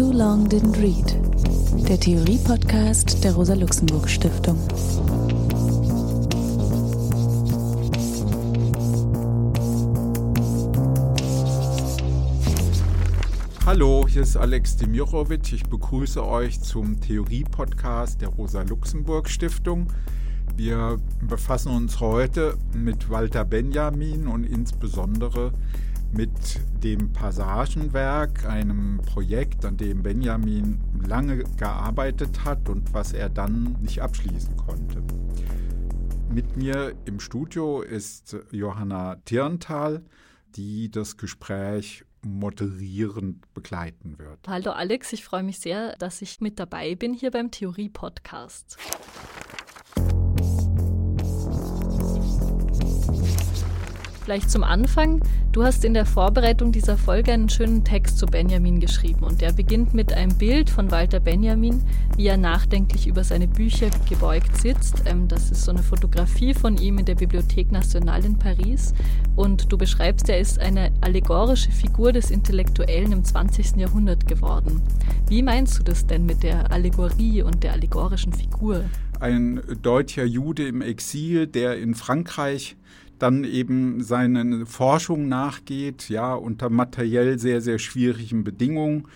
Too Long Didn't Read, der Theorie-Podcast der Rosa-Luxemburg-Stiftung. Hallo, hier ist Alex Demirovic. Ich begrüße euch zum Theorie-Podcast der Rosa-Luxemburg-Stiftung. Wir befassen uns heute mit Walter Benjamin und insbesondere mit dem Passagenwerk, einem Projekt, an dem Benjamin lange gearbeitet hat und was er dann nicht abschließen konnte. Mit mir im Studio ist Johanna Tirntal, die das Gespräch moderierend begleiten wird. Hallo Alex, ich freue mich sehr, dass ich mit dabei bin hier beim Theorie-Podcast. Vielleicht zum Anfang. Du hast in der Vorbereitung dieser Folge einen schönen Text zu Benjamin geschrieben und der beginnt mit einem Bild von Walter Benjamin, wie er nachdenklich über seine Bücher gebeugt sitzt. Ähm, das ist so eine Fotografie von ihm in der Bibliothek Nationale in Paris und du beschreibst, er ist eine allegorische Figur des Intellektuellen im 20. Jahrhundert geworden. Wie meinst du das denn mit der Allegorie und der allegorischen Figur? Ein deutscher Jude im Exil, der in Frankreich dann eben seine Forschung nachgeht, ja, unter materiell sehr, sehr schwierigen Bedingungen,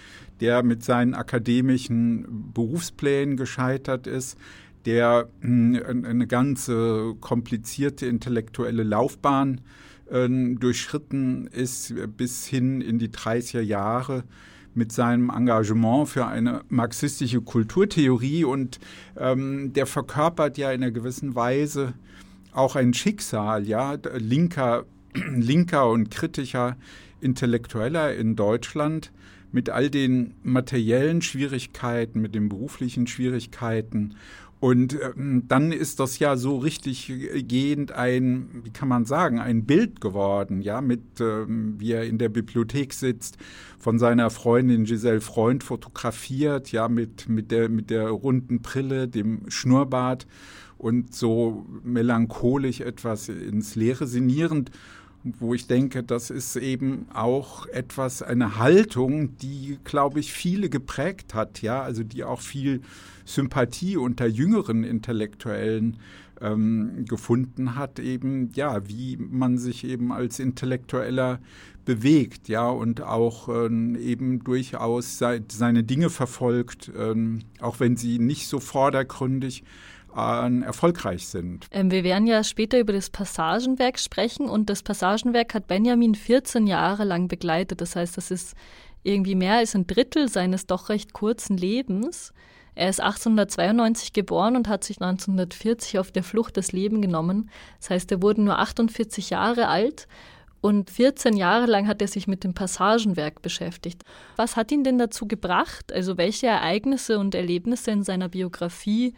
der mit seinen akademischen Berufsplänen gescheitert ist, der hm, eine ganze komplizierte intellektuelle Laufbahn äh, durchschritten ist bis hin in die 30er Jahre mit seinem Engagement für eine marxistische Kulturtheorie. Und ähm, der verkörpert ja in einer gewissen Weise auch ein Schicksal, ja, linker, linker und kritischer Intellektueller in Deutschland mit all den materiellen Schwierigkeiten, mit den beruflichen Schwierigkeiten. Und ähm, dann ist das ja so richtig gehend ein, wie kann man sagen, ein Bild geworden, ja, mit, ähm, wie er in der Bibliothek sitzt, von seiner Freundin Giselle Freund fotografiert, ja, mit, mit, der, mit der runden Brille, dem Schnurrbart und so melancholisch etwas ins Leere sinnierend, wo ich denke, das ist eben auch etwas, eine Haltung, die, glaube ich, viele geprägt hat, ja, also die auch viel Sympathie unter jüngeren Intellektuellen ähm, gefunden hat, eben, ja, wie man sich eben als Intellektueller bewegt, ja, und auch ähm, eben durchaus seine Dinge verfolgt, ähm, auch wenn sie nicht so vordergründig erfolgreich sind. Ähm, wir werden ja später über das Passagenwerk sprechen und das Passagenwerk hat Benjamin 14 Jahre lang begleitet. Das heißt, das ist irgendwie mehr als ein Drittel seines doch recht kurzen Lebens. Er ist 1892 geboren und hat sich 1940 auf der Flucht das Leben genommen. Das heißt, er wurde nur 48 Jahre alt und 14 Jahre lang hat er sich mit dem Passagenwerk beschäftigt. Was hat ihn denn dazu gebracht? Also welche Ereignisse und Erlebnisse in seiner Biografie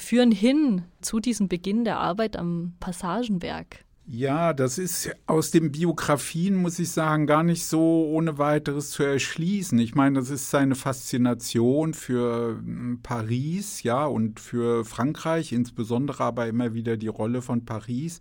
führen hin zu diesem Beginn der Arbeit am Passagenwerk? Ja, das ist aus den Biografien, muss ich sagen, gar nicht so ohne weiteres zu erschließen. Ich meine, das ist seine Faszination für hm, Paris, ja, und für Frankreich, insbesondere aber immer wieder die Rolle von Paris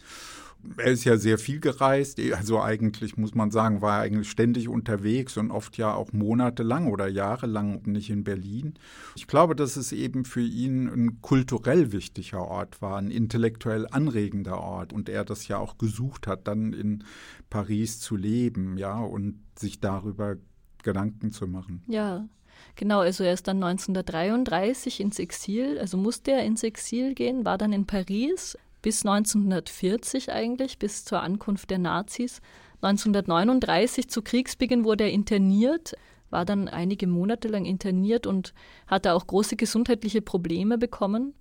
er ist ja sehr viel gereist, also eigentlich muss man sagen, war er eigentlich ständig unterwegs und oft ja auch monatelang oder jahrelang nicht in Berlin. Ich glaube, dass es eben für ihn ein kulturell wichtiger Ort war, ein intellektuell anregender Ort und er das ja auch gesucht hat, dann in Paris zu leben, ja, und sich darüber Gedanken zu machen. Ja, Genau, also er ist dann 1933 ins Exil, also musste er ins Exil gehen, war dann in Paris, bis 1940 eigentlich, bis zur Ankunft der Nazis. 1939 zu Kriegsbeginn wurde er interniert, war dann einige Monate lang interniert und hatte auch große gesundheitliche Probleme bekommen.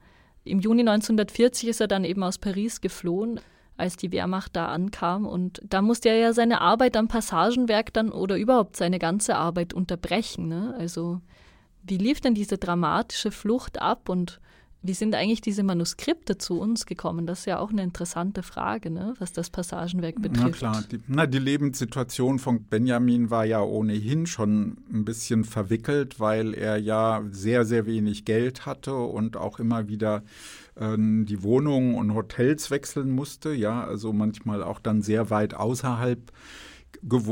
Im Juni 1940 ist er dann eben aus Paris geflohen, als die Wehrmacht da ankam. Und da musste er ja seine Arbeit am Passagenwerk dann oder überhaupt seine ganze Arbeit unterbrechen. Ne? Also wie lief denn diese dramatische Flucht ab und wie sind eigentlich diese Manuskripte zu uns gekommen? Das ist ja auch eine interessante Frage, ne? was das Passagenwerk betrifft. Na klar, die, na, die Lebenssituation von Benjamin war ja ohnehin schon ein bisschen verwickelt, weil er ja sehr, sehr wenig Geld hatte und auch immer wieder äh, die Wohnungen und Hotels wechseln musste. Ja, also manchmal auch dann sehr weit außerhalb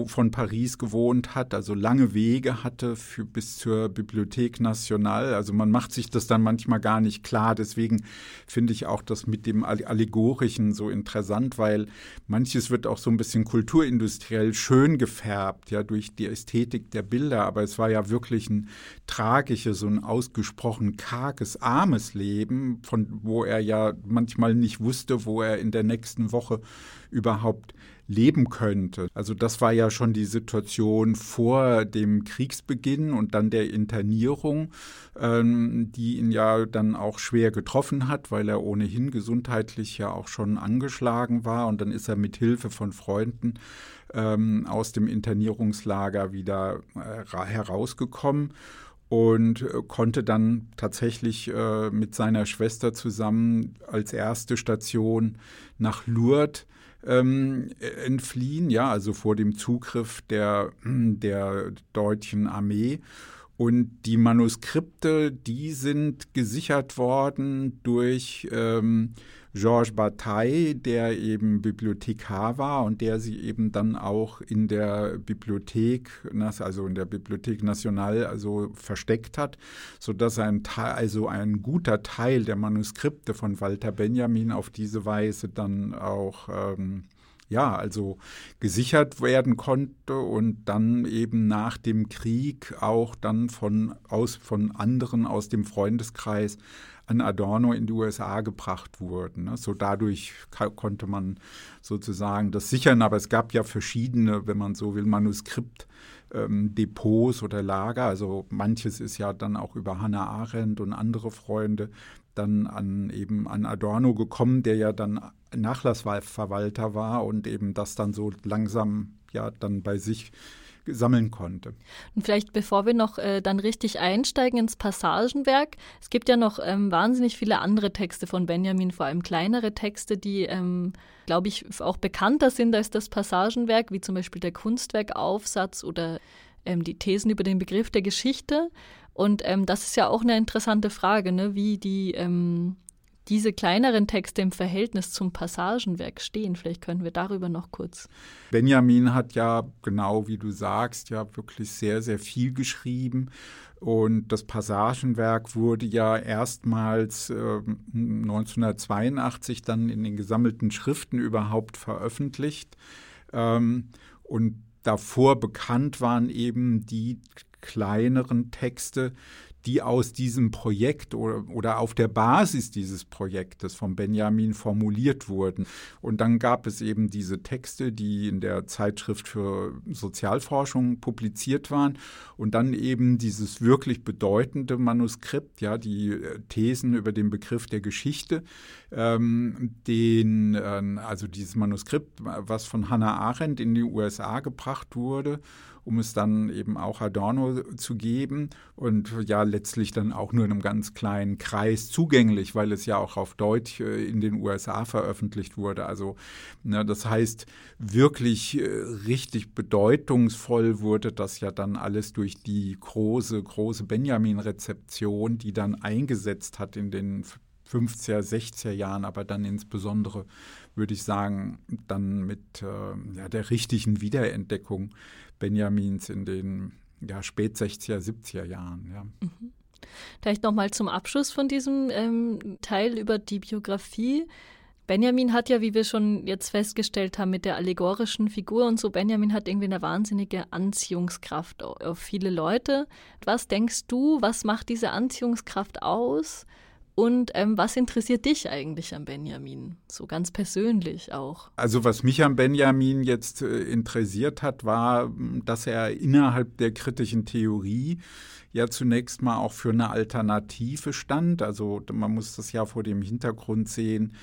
von Paris gewohnt hat, also lange Wege hatte für, bis zur Bibliothek Nationale. Also man macht sich das dann manchmal gar nicht klar. Deswegen finde ich auch das mit dem Allegorischen so interessant, weil manches wird auch so ein bisschen kulturindustriell schön gefärbt, ja, durch die Ästhetik der Bilder. Aber es war ja wirklich ein tragisches, so ein ausgesprochen karges, armes Leben, von wo er ja manchmal nicht wusste, wo er in der nächsten Woche überhaupt leben könnte. Also das war ja schon die Situation vor dem Kriegsbeginn und dann der Internierung, ähm, die ihn ja dann auch schwer getroffen hat, weil er ohnehin gesundheitlich ja auch schon angeschlagen war. Und dann ist er mit Hilfe von Freunden ähm, aus dem Internierungslager wieder äh, herausgekommen und äh, konnte dann tatsächlich äh, mit seiner Schwester zusammen als erste Station nach Lourdes ähm, entfliehen, ja, also vor dem Zugriff der, der deutschen Armee. Und die Manuskripte, die sind gesichert worden durch ähm, Georges Bataille, der eben Bibliothekar war und der sie eben dann auch in der Bibliothek, also in der Bibliothek Nationale, also versteckt hat, sodass ein Teil, also ein guter Teil der Manuskripte von Walter Benjamin auf diese Weise dann auch ähm, ja, also gesichert werden konnte und dann eben nach dem Krieg auch dann von, aus, von anderen aus dem Freundeskreis an Adorno in die USA gebracht wurden. Ne? So dadurch konnte man sozusagen das sichern, aber es gab ja verschiedene, wenn man so will, Manuskript. Ähm, Depots oder Lager. Also manches ist ja dann auch über Hannah Arendt und andere Freunde dann an eben an Adorno gekommen, der ja dann Nachlassverwalter war und eben das dann so langsam ja dann bei sich sammeln konnte. Und vielleicht bevor wir noch äh, dann richtig einsteigen ins Passagenwerk, es gibt ja noch ähm, wahnsinnig viele andere Texte von Benjamin, vor allem kleinere Texte, die, ähm, glaube ich, auch bekannter sind als das Passagenwerk, wie zum Beispiel der Kunstwerkaufsatz oder ähm, die Thesen über den Begriff der Geschichte. Und ähm, das ist ja auch eine interessante Frage, ne? wie die ähm, diese kleineren Texte im Verhältnis zum Passagenwerk stehen. Vielleicht können wir darüber noch kurz. Benjamin hat ja, genau wie du sagst, ja wirklich sehr, sehr viel geschrieben. Und das Passagenwerk wurde ja erstmals äh, 1982 dann in den gesammelten Schriften überhaupt veröffentlicht. Ähm, und davor bekannt waren eben die kleineren Texte, die aus diesem Projekt oder, oder auf der Basis dieses Projektes von Benjamin formuliert wurden. Und dann gab es eben diese Texte, die in der Zeitschrift für Sozialforschung publiziert waren und dann eben dieses wirklich bedeutende Manuskript, ja, die äh, Thesen über den Begriff der Geschichte, ähm, den, äh, also dieses Manuskript, was von Hannah Arendt in die USA gebracht wurde um es dann eben auch Adorno zu geben und ja letztlich dann auch nur in einem ganz kleinen Kreis zugänglich, weil es ja auch auf Deutsch äh, in den USA veröffentlicht wurde. Also ne, das heißt, wirklich äh, richtig bedeutungsvoll wurde das ja dann alles durch die große, große Benjamin-Rezeption, die dann eingesetzt hat in den 50er, 60er Jahren, aber dann insbesondere, würde ich sagen, dann mit äh, ja, der richtigen Wiederentdeckung Benjamins in den ja, spät 60er, 70er Jahren. Ja. Mhm. Vielleicht nochmal zum Abschluss von diesem ähm, Teil über die Biografie. Benjamin hat ja, wie wir schon jetzt festgestellt haben, mit der allegorischen Figur und so, Benjamin hat irgendwie eine wahnsinnige Anziehungskraft auf viele Leute. Was denkst du, was macht diese Anziehungskraft aus? Und ähm, was interessiert dich eigentlich an Benjamin? So ganz persönlich auch. Also was mich an Benjamin jetzt äh, interessiert hat, war, dass er innerhalb der kritischen Theorie ja zunächst mal auch für eine Alternative stand. Also man muss das ja vor dem Hintergrund sehen,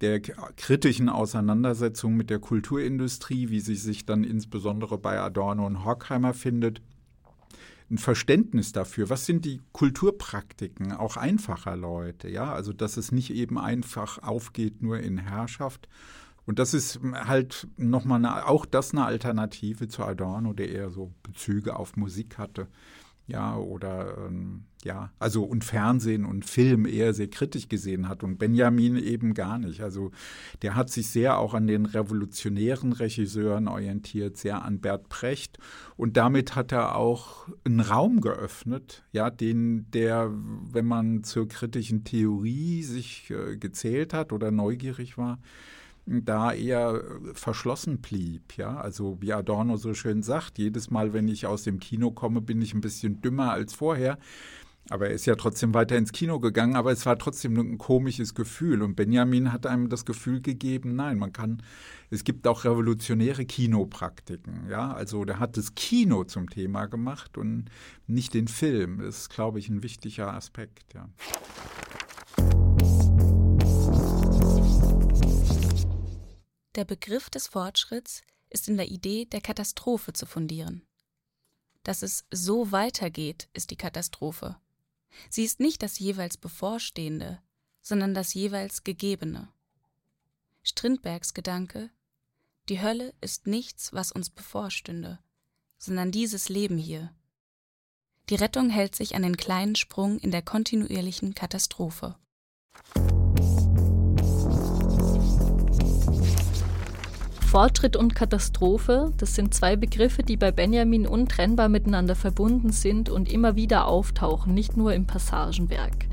der kritischen Auseinandersetzung mit der Kulturindustrie, wie sie sich dann insbesondere bei Adorno und Horkheimer findet ein Verständnis dafür, was sind die Kulturpraktiken auch einfacher Leute, ja, also dass es nicht eben einfach aufgeht nur in Herrschaft. Und das ist halt nochmal auch das eine Alternative zu Adorno, der eher so Bezüge auf Musik hatte. Ja, oder ähm, ja, also und Fernsehen und Film eher sehr kritisch gesehen hat und Benjamin eben gar nicht. Also der hat sich sehr auch an den revolutionären Regisseuren orientiert, sehr an Bert Precht und damit hat er auch einen Raum geöffnet, ja, den der, wenn man zur kritischen Theorie sich äh, gezählt hat oder neugierig war, da eher verschlossen blieb. Ja? Also wie Adorno so schön sagt, jedes Mal, wenn ich aus dem Kino komme, bin ich ein bisschen dümmer als vorher. Aber er ist ja trotzdem weiter ins Kino gegangen, aber es war trotzdem ein komisches Gefühl. Und Benjamin hat einem das Gefühl gegeben, nein, man kann, es gibt auch revolutionäre Kinopraktiken. Ja, also der hat das Kino zum Thema gemacht und nicht den Film. Das ist, glaube ich, ein wichtiger Aspekt, ja. Der Begriff des Fortschritts ist in der Idee der Katastrophe zu fundieren. Dass es so weitergeht, ist die Katastrophe. Sie ist nicht das jeweils Bevorstehende, sondern das jeweils Gegebene. Strindbergs Gedanke Die Hölle ist nichts, was uns bevorstünde, sondern dieses Leben hier. Die Rettung hält sich an den kleinen Sprung in der kontinuierlichen Katastrophe. Fortschritt und Katastrophe, das sind zwei Begriffe, die bei Benjamin untrennbar miteinander verbunden sind und immer wieder auftauchen, nicht nur im Passagenwerk.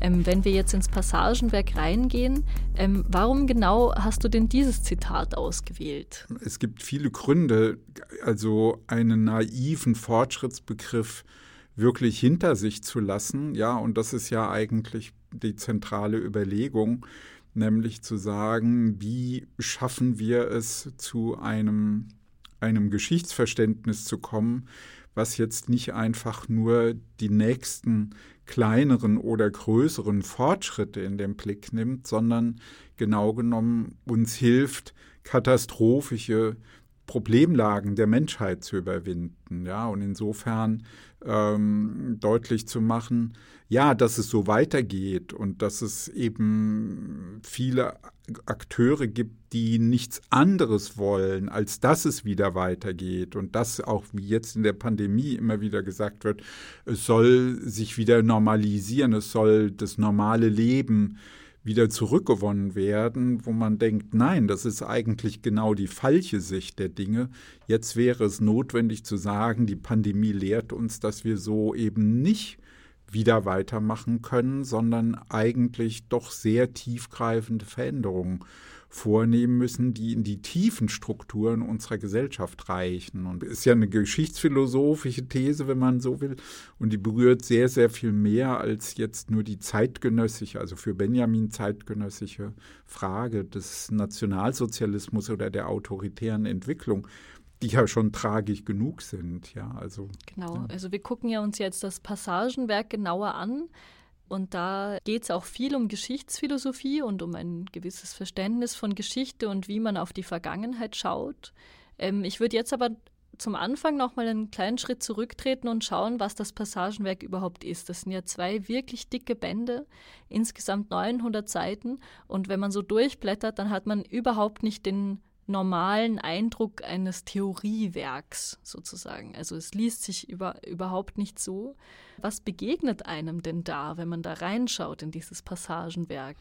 Ähm, wenn wir jetzt ins Passagenwerk reingehen, ähm, warum genau hast du denn dieses Zitat ausgewählt? Es gibt viele Gründe, also einen naiven Fortschrittsbegriff wirklich hinter sich zu lassen. Ja, und das ist ja eigentlich die zentrale Überlegung nämlich zu sagen, wie schaffen wir es zu einem, einem Geschichtsverständnis zu kommen, was jetzt nicht einfach nur die nächsten kleineren oder größeren Fortschritte in den Blick nimmt, sondern genau genommen uns hilft, katastrophische Problemlagen der Menschheit zu überwinden. Ja, und insofern ähm, deutlich zu machen, ja, dass es so weitergeht und dass es eben viele Akteure gibt, die nichts anderes wollen, als dass es wieder weitergeht und dass auch wie jetzt in der Pandemie immer wieder gesagt wird, es soll sich wieder normalisieren, es soll das normale Leben wieder zurückgewonnen werden, wo man denkt, nein, das ist eigentlich genau die falsche Sicht der Dinge. Jetzt wäre es notwendig zu sagen, die Pandemie lehrt uns, dass wir so eben nicht wieder weitermachen können, sondern eigentlich doch sehr tiefgreifende Veränderungen vornehmen müssen, die in die tiefen Strukturen unserer Gesellschaft reichen. Und ist ja eine geschichtsphilosophische These, wenn man so will, und die berührt sehr, sehr viel mehr als jetzt nur die zeitgenössische, also für Benjamin zeitgenössische Frage des Nationalsozialismus oder der autoritären Entwicklung die ja schon tragisch genug sind, ja, also. Genau, ja. also wir gucken ja uns jetzt das Passagenwerk genauer an. Und da geht es auch viel um Geschichtsphilosophie und um ein gewisses Verständnis von Geschichte und wie man auf die Vergangenheit schaut. Ähm, ich würde jetzt aber zum Anfang noch mal einen kleinen Schritt zurücktreten und schauen, was das Passagenwerk überhaupt ist. Das sind ja zwei wirklich dicke Bände, insgesamt 900 Seiten. Und wenn man so durchblättert, dann hat man überhaupt nicht den normalen Eindruck eines Theoriewerks sozusagen. Also es liest sich über, überhaupt nicht so. Was begegnet einem denn da, wenn man da reinschaut in dieses Passagenwerk?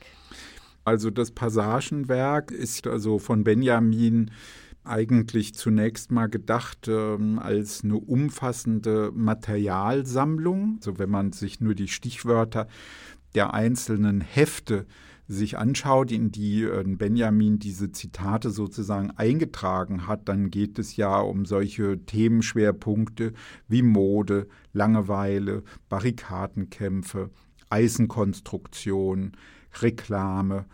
Also das Passagenwerk ist also von Benjamin eigentlich zunächst mal gedacht ähm, als eine umfassende Materialsammlung. Also wenn man sich nur die Stichwörter der einzelnen Hefte sich anschaut, in die äh, Benjamin diese Zitate sozusagen eingetragen hat, dann geht es ja um solche Themenschwerpunkte wie Mode, Langeweile, Barrikadenkämpfe, Eisenkonstruktion, Reklame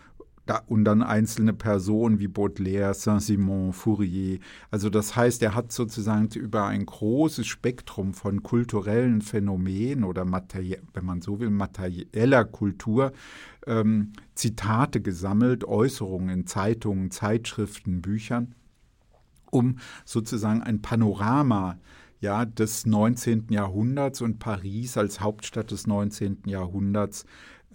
da, und dann einzelne Personen wie Baudelaire, Saint-Simon, Fourier. Also das heißt, er hat sozusagen über ein großes Spektrum von kulturellen Phänomenen oder wenn man so will, materieller Kultur ähm, Zitate gesammelt, Äußerungen in Zeitungen, Zeitschriften, Büchern, um sozusagen ein Panorama ja, des 19. Jahrhunderts und Paris als Hauptstadt des 19. Jahrhunderts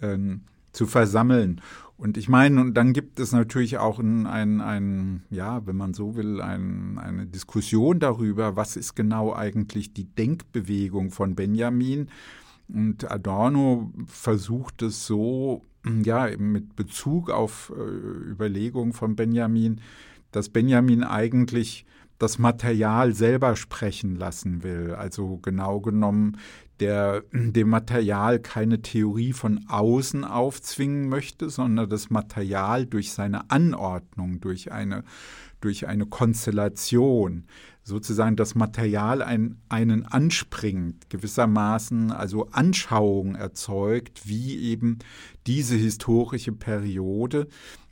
ähm, zu versammeln. Und ich meine, und dann gibt es natürlich auch ein, ein, ein ja, wenn man so will, ein, eine Diskussion darüber, was ist genau eigentlich die Denkbewegung von Benjamin. Und Adorno versucht es so, ja, mit Bezug auf äh, Überlegungen von Benjamin, dass Benjamin eigentlich das Material selber sprechen lassen will. Also genau genommen, der dem Material keine Theorie von außen aufzwingen möchte, sondern das Material durch seine Anordnung, durch eine, durch eine Konstellation, sozusagen das Material ein, einen anspringt, gewissermaßen also Anschauung erzeugt, wie eben diese historische Periode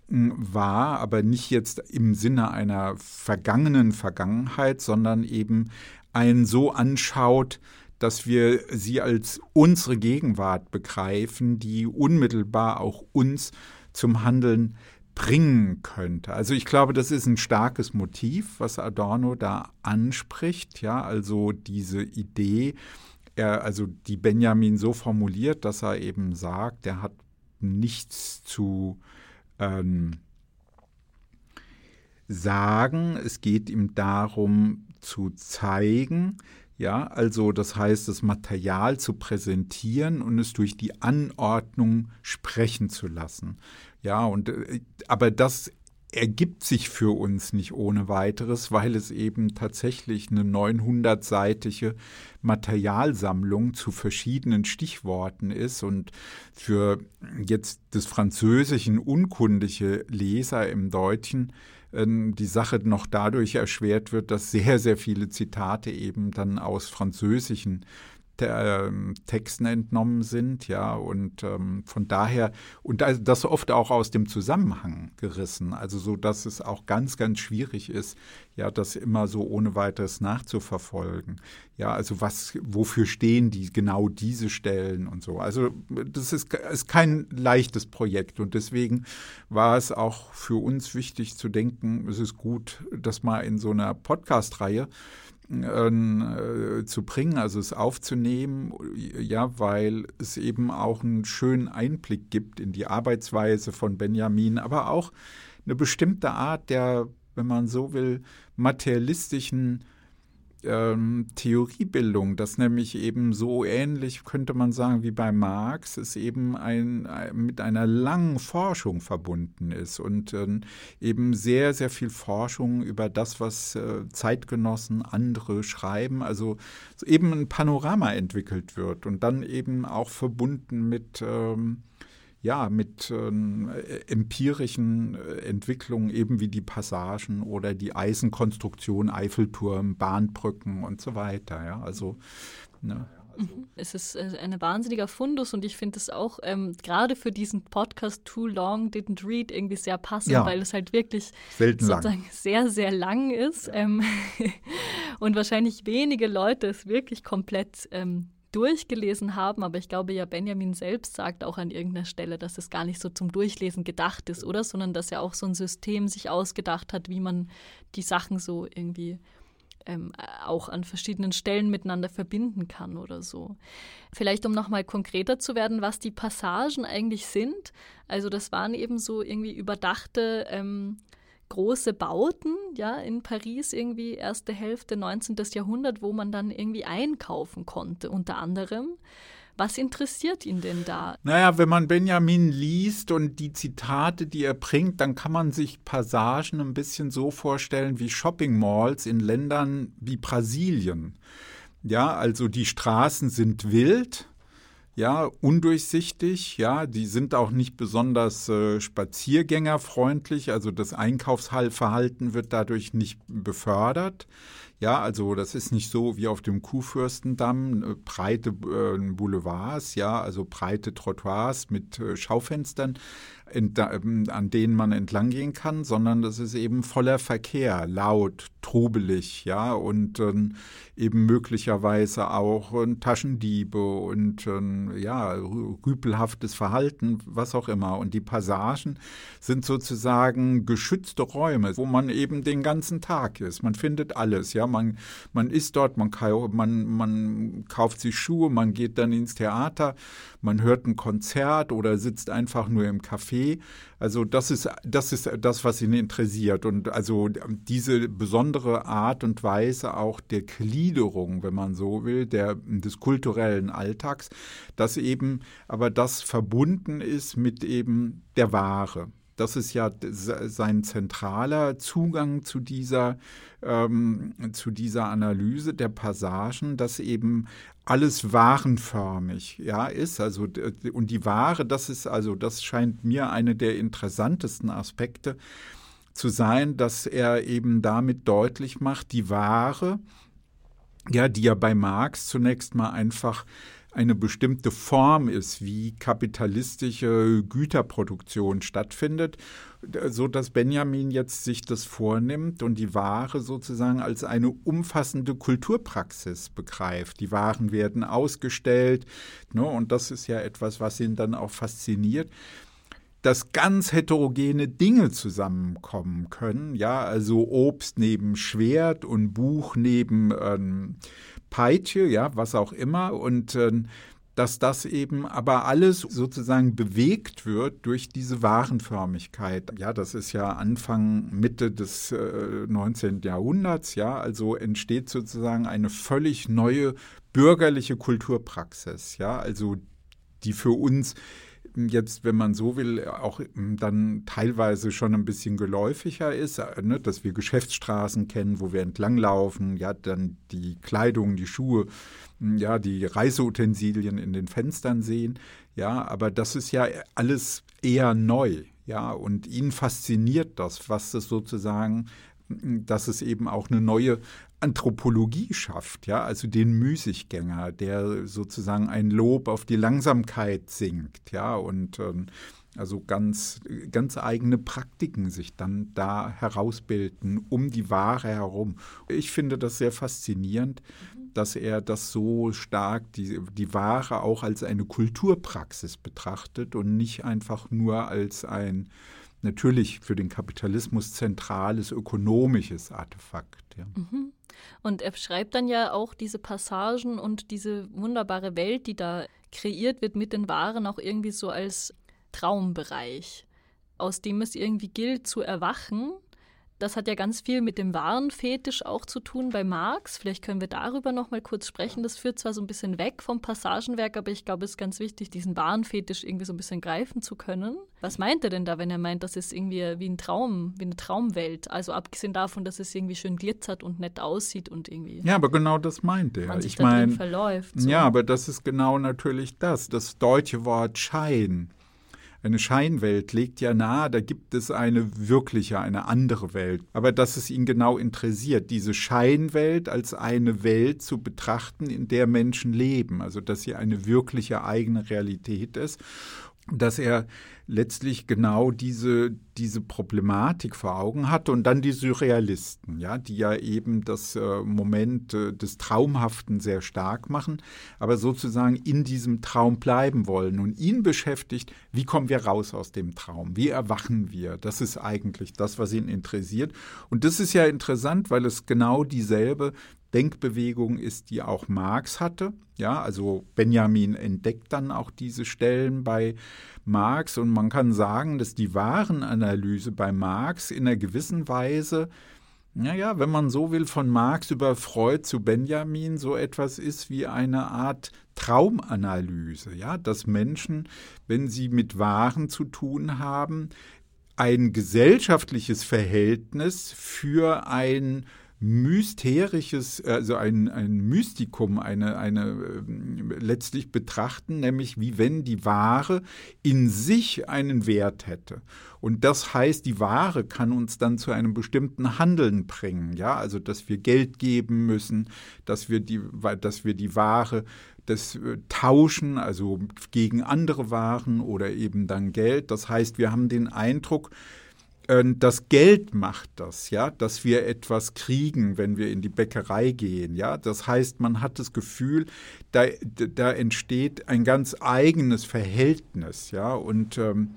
war, aber nicht jetzt im Sinne einer vergangenen Vergangenheit, sondern eben einen so anschaut, dass wir sie als unsere Gegenwart begreifen, die unmittelbar auch uns zum Handeln bringen könnte. Also ich glaube, das ist ein starkes Motiv, was Adorno da anspricht, ja, also diese Idee, er, also die Benjamin so formuliert, dass er eben sagt, er hat nichts zu ähm, sagen. Es geht ihm darum zu zeigen, ja, also das heißt, das Material zu präsentieren und es durch die Anordnung sprechen zu lassen. Ja, und äh, aber das ergibt sich für uns nicht ohne weiteres, weil es eben tatsächlich eine 900-seitige Materialsammlung zu verschiedenen Stichworten ist und für jetzt des Französischen unkundige Leser im Deutschen die Sache noch dadurch erschwert wird, dass sehr, sehr viele Zitate eben dann aus französischen ähm, Texten entnommen sind, ja, und ähm, von daher, und das oft auch aus dem Zusammenhang gerissen, also so, dass es auch ganz, ganz schwierig ist, ja, das immer so ohne weiteres nachzuverfolgen. Ja, also was, wofür stehen die genau diese Stellen und so. Also das ist, ist kein leichtes Projekt und deswegen war es auch für uns wichtig zu denken, es ist gut, das mal in so einer Podcast-Reihe äh, zu bringen, also es aufzunehmen, ja, weil es eben auch einen schönen Einblick gibt in die Arbeitsweise von Benjamin, aber auch eine bestimmte Art der, wenn man so will, materialistischen ähm, Theoriebildung, das nämlich eben so ähnlich, könnte man sagen, wie bei Marx, es eben ein, ein mit einer langen Forschung verbunden ist und äh, eben sehr, sehr viel Forschung über das, was äh, Zeitgenossen, andere schreiben, also eben ein Panorama entwickelt wird und dann eben auch verbunden mit ähm, ja, mit ähm, empirischen äh, Entwicklungen, eben wie die Passagen oder die Eisenkonstruktion, Eiffelturm, Bahnbrücken und so weiter. Ja, also, ne, also mhm. es ist äh, ein wahnsinniger Fundus und ich finde es auch ähm, gerade für diesen Podcast Too Long Didn't Read irgendwie sehr passend, ja. weil es halt wirklich Selten sozusagen lang. sehr, sehr lang ist ja. ähm, und wahrscheinlich wenige Leute es wirklich komplett ähm, durchgelesen haben, aber ich glaube ja, Benjamin selbst sagt auch an irgendeiner Stelle, dass es gar nicht so zum Durchlesen gedacht ist, oder? Sondern dass er auch so ein System sich ausgedacht hat, wie man die Sachen so irgendwie ähm, auch an verschiedenen Stellen miteinander verbinden kann oder so. Vielleicht um nochmal konkreter zu werden, was die Passagen eigentlich sind. Also das waren eben so irgendwie überdachte ähm, große Bauten, ja, in Paris irgendwie erste Hälfte 19. Jahrhundert, wo man dann irgendwie einkaufen konnte, unter anderem. Was interessiert ihn denn da? Naja, wenn man Benjamin liest und die Zitate, die er bringt, dann kann man sich Passagen ein bisschen so vorstellen wie Shopping Malls in Ländern wie Brasilien. Ja, also die Straßen sind wild, ja, undurchsichtig, ja, die sind auch nicht besonders äh, spaziergängerfreundlich, also das Einkaufsverhalten wird dadurch nicht befördert. Ja, also das ist nicht so wie auf dem Kuhfürstendamm, äh, breite äh, Boulevards, ja, also breite Trottoirs mit äh, Schaufenstern, an denen man entlang gehen kann, sondern das ist eben voller Verkehr, laut, trubelig, ja, und äh, eben möglicherweise auch äh, Taschendiebe und äh, ja, rüpelhaftes Verhalten, was auch immer. Und die Passagen sind sozusagen geschützte Räume, wo man eben den ganzen Tag ist. Man findet alles, ja, man, man ist dort, man, man, man kauft sich Schuhe, man geht dann ins Theater, man hört ein Konzert oder sitzt einfach nur im Café. Also das ist, das ist das, was ihn interessiert. Und also diese besondere Art und Weise auch der Gliederung, wenn man so will, der, des kulturellen Alltags, dass eben aber das verbunden ist mit eben der Ware. Das ist ja sein zentraler Zugang zu dieser, ähm, zu dieser Analyse der Passagen, dass eben alles warenförmig ja, ist. Also, und die Ware, das ist also, das scheint mir eine der interessantesten Aspekte zu sein, dass er eben damit deutlich macht, die Ware, ja, die ja bei Marx zunächst mal einfach eine bestimmte Form ist, wie kapitalistische Güterproduktion stattfindet, so dass Benjamin jetzt sich das vornimmt und die Ware sozusagen als eine umfassende Kulturpraxis begreift. Die Waren werden ausgestellt, ne, und das ist ja etwas, was ihn dann auch fasziniert dass ganz heterogene Dinge zusammenkommen können. Ja, also Obst neben Schwert und Buch neben ähm, Peitsche, ja, was auch immer. Und äh, dass das eben aber alles sozusagen bewegt wird durch diese Warenförmigkeit. Ja, das ist ja Anfang, Mitte des äh, 19. Jahrhunderts, ja, also entsteht sozusagen eine völlig neue bürgerliche Kulturpraxis, ja, also die für uns jetzt, wenn man so will, auch ähm, dann teilweise schon ein bisschen geläufiger ist, äh, ne, dass wir Geschäftsstraßen kennen, wo wir entlanglaufen, ja, dann die Kleidung, die Schuhe, hm, ja, die Reiseutensilien in den Fenstern sehen, ja, aber das ist ja alles eher neu, ja, und ihn fasziniert das, was das sozusagen dass es eben auch eine neue Anthropologie schafft, ja, also den Müßiggänger, der sozusagen ein Lob auf die Langsamkeit singt, ja, und ähm, also ganz, ganz eigene Praktiken sich dann da herausbilden um die Ware herum. Ich finde das sehr faszinierend, dass er das so stark, die, die Ware auch als eine Kulturpraxis betrachtet und nicht einfach nur als ein natürlich für den Kapitalismus zentrales ökonomisches Artefakt. Ja. Mhm. Und er schreibt dann ja auch diese Passagen und diese wunderbare Welt, die da kreiert wird mit den Waren, auch irgendwie so als Traumbereich, aus dem es irgendwie gilt zu erwachen das hat ja ganz viel mit dem Warenfetisch auch zu tun bei Marx. Vielleicht können wir darüber noch mal kurz sprechen. Das führt zwar so ein bisschen weg vom Passagenwerk, aber ich glaube, es ist ganz wichtig, diesen Warenfetisch irgendwie so ein bisschen greifen zu können. Was meint er denn da, wenn er meint, das ist irgendwie wie ein Traum, wie eine Traumwelt? Also abgesehen davon, dass es irgendwie schön glitzert und nett aussieht und irgendwie. Ja, aber genau das meint er. Man sich ich meine, verläuft. So. Ja, aber das ist genau natürlich das. Das deutsche Wort Schein eine Scheinwelt legt ja nahe, da gibt es eine wirkliche, eine andere Welt. Aber dass es ihn genau interessiert, diese Scheinwelt als eine Welt zu betrachten, in der Menschen leben, also dass sie eine wirkliche eigene Realität ist, dass er letztlich genau diese, diese Problematik vor Augen hatte und dann die Surrealisten, ja, die ja eben das äh, Moment äh, des Traumhaften sehr stark machen, aber sozusagen in diesem Traum bleiben wollen. Und ihn beschäftigt, wie kommen wir raus aus dem Traum? Wie erwachen wir? Das ist eigentlich das, was ihn interessiert. Und das ist ja interessant, weil es genau dieselbe Denkbewegung ist, die auch Marx hatte. Ja, also Benjamin entdeckt dann auch diese Stellen bei Marx und man kann sagen, dass die Warenanalyse bei Marx in einer gewissen Weise, naja, wenn man so will, von Marx über Freud zu Benjamin so etwas ist wie eine Art Traumanalyse, ja, dass Menschen, wenn sie mit Waren zu tun haben, ein gesellschaftliches Verhältnis für ein mysterisches, also ein, ein Mystikum, eine, eine äh, letztlich betrachten, nämlich wie wenn die Ware in sich einen Wert hätte. Und das heißt, die Ware kann uns dann zu einem bestimmten Handeln bringen, ja, also dass wir Geld geben müssen, dass wir die, dass wir die Ware das äh, tauschen, also gegen andere Waren oder eben dann Geld. Das heißt, wir haben den Eindruck, das Geld macht das, ja, dass wir etwas kriegen, wenn wir in die Bäckerei gehen, ja. Das heißt, man hat das Gefühl, da, da entsteht ein ganz eigenes Verhältnis, ja, und ähm,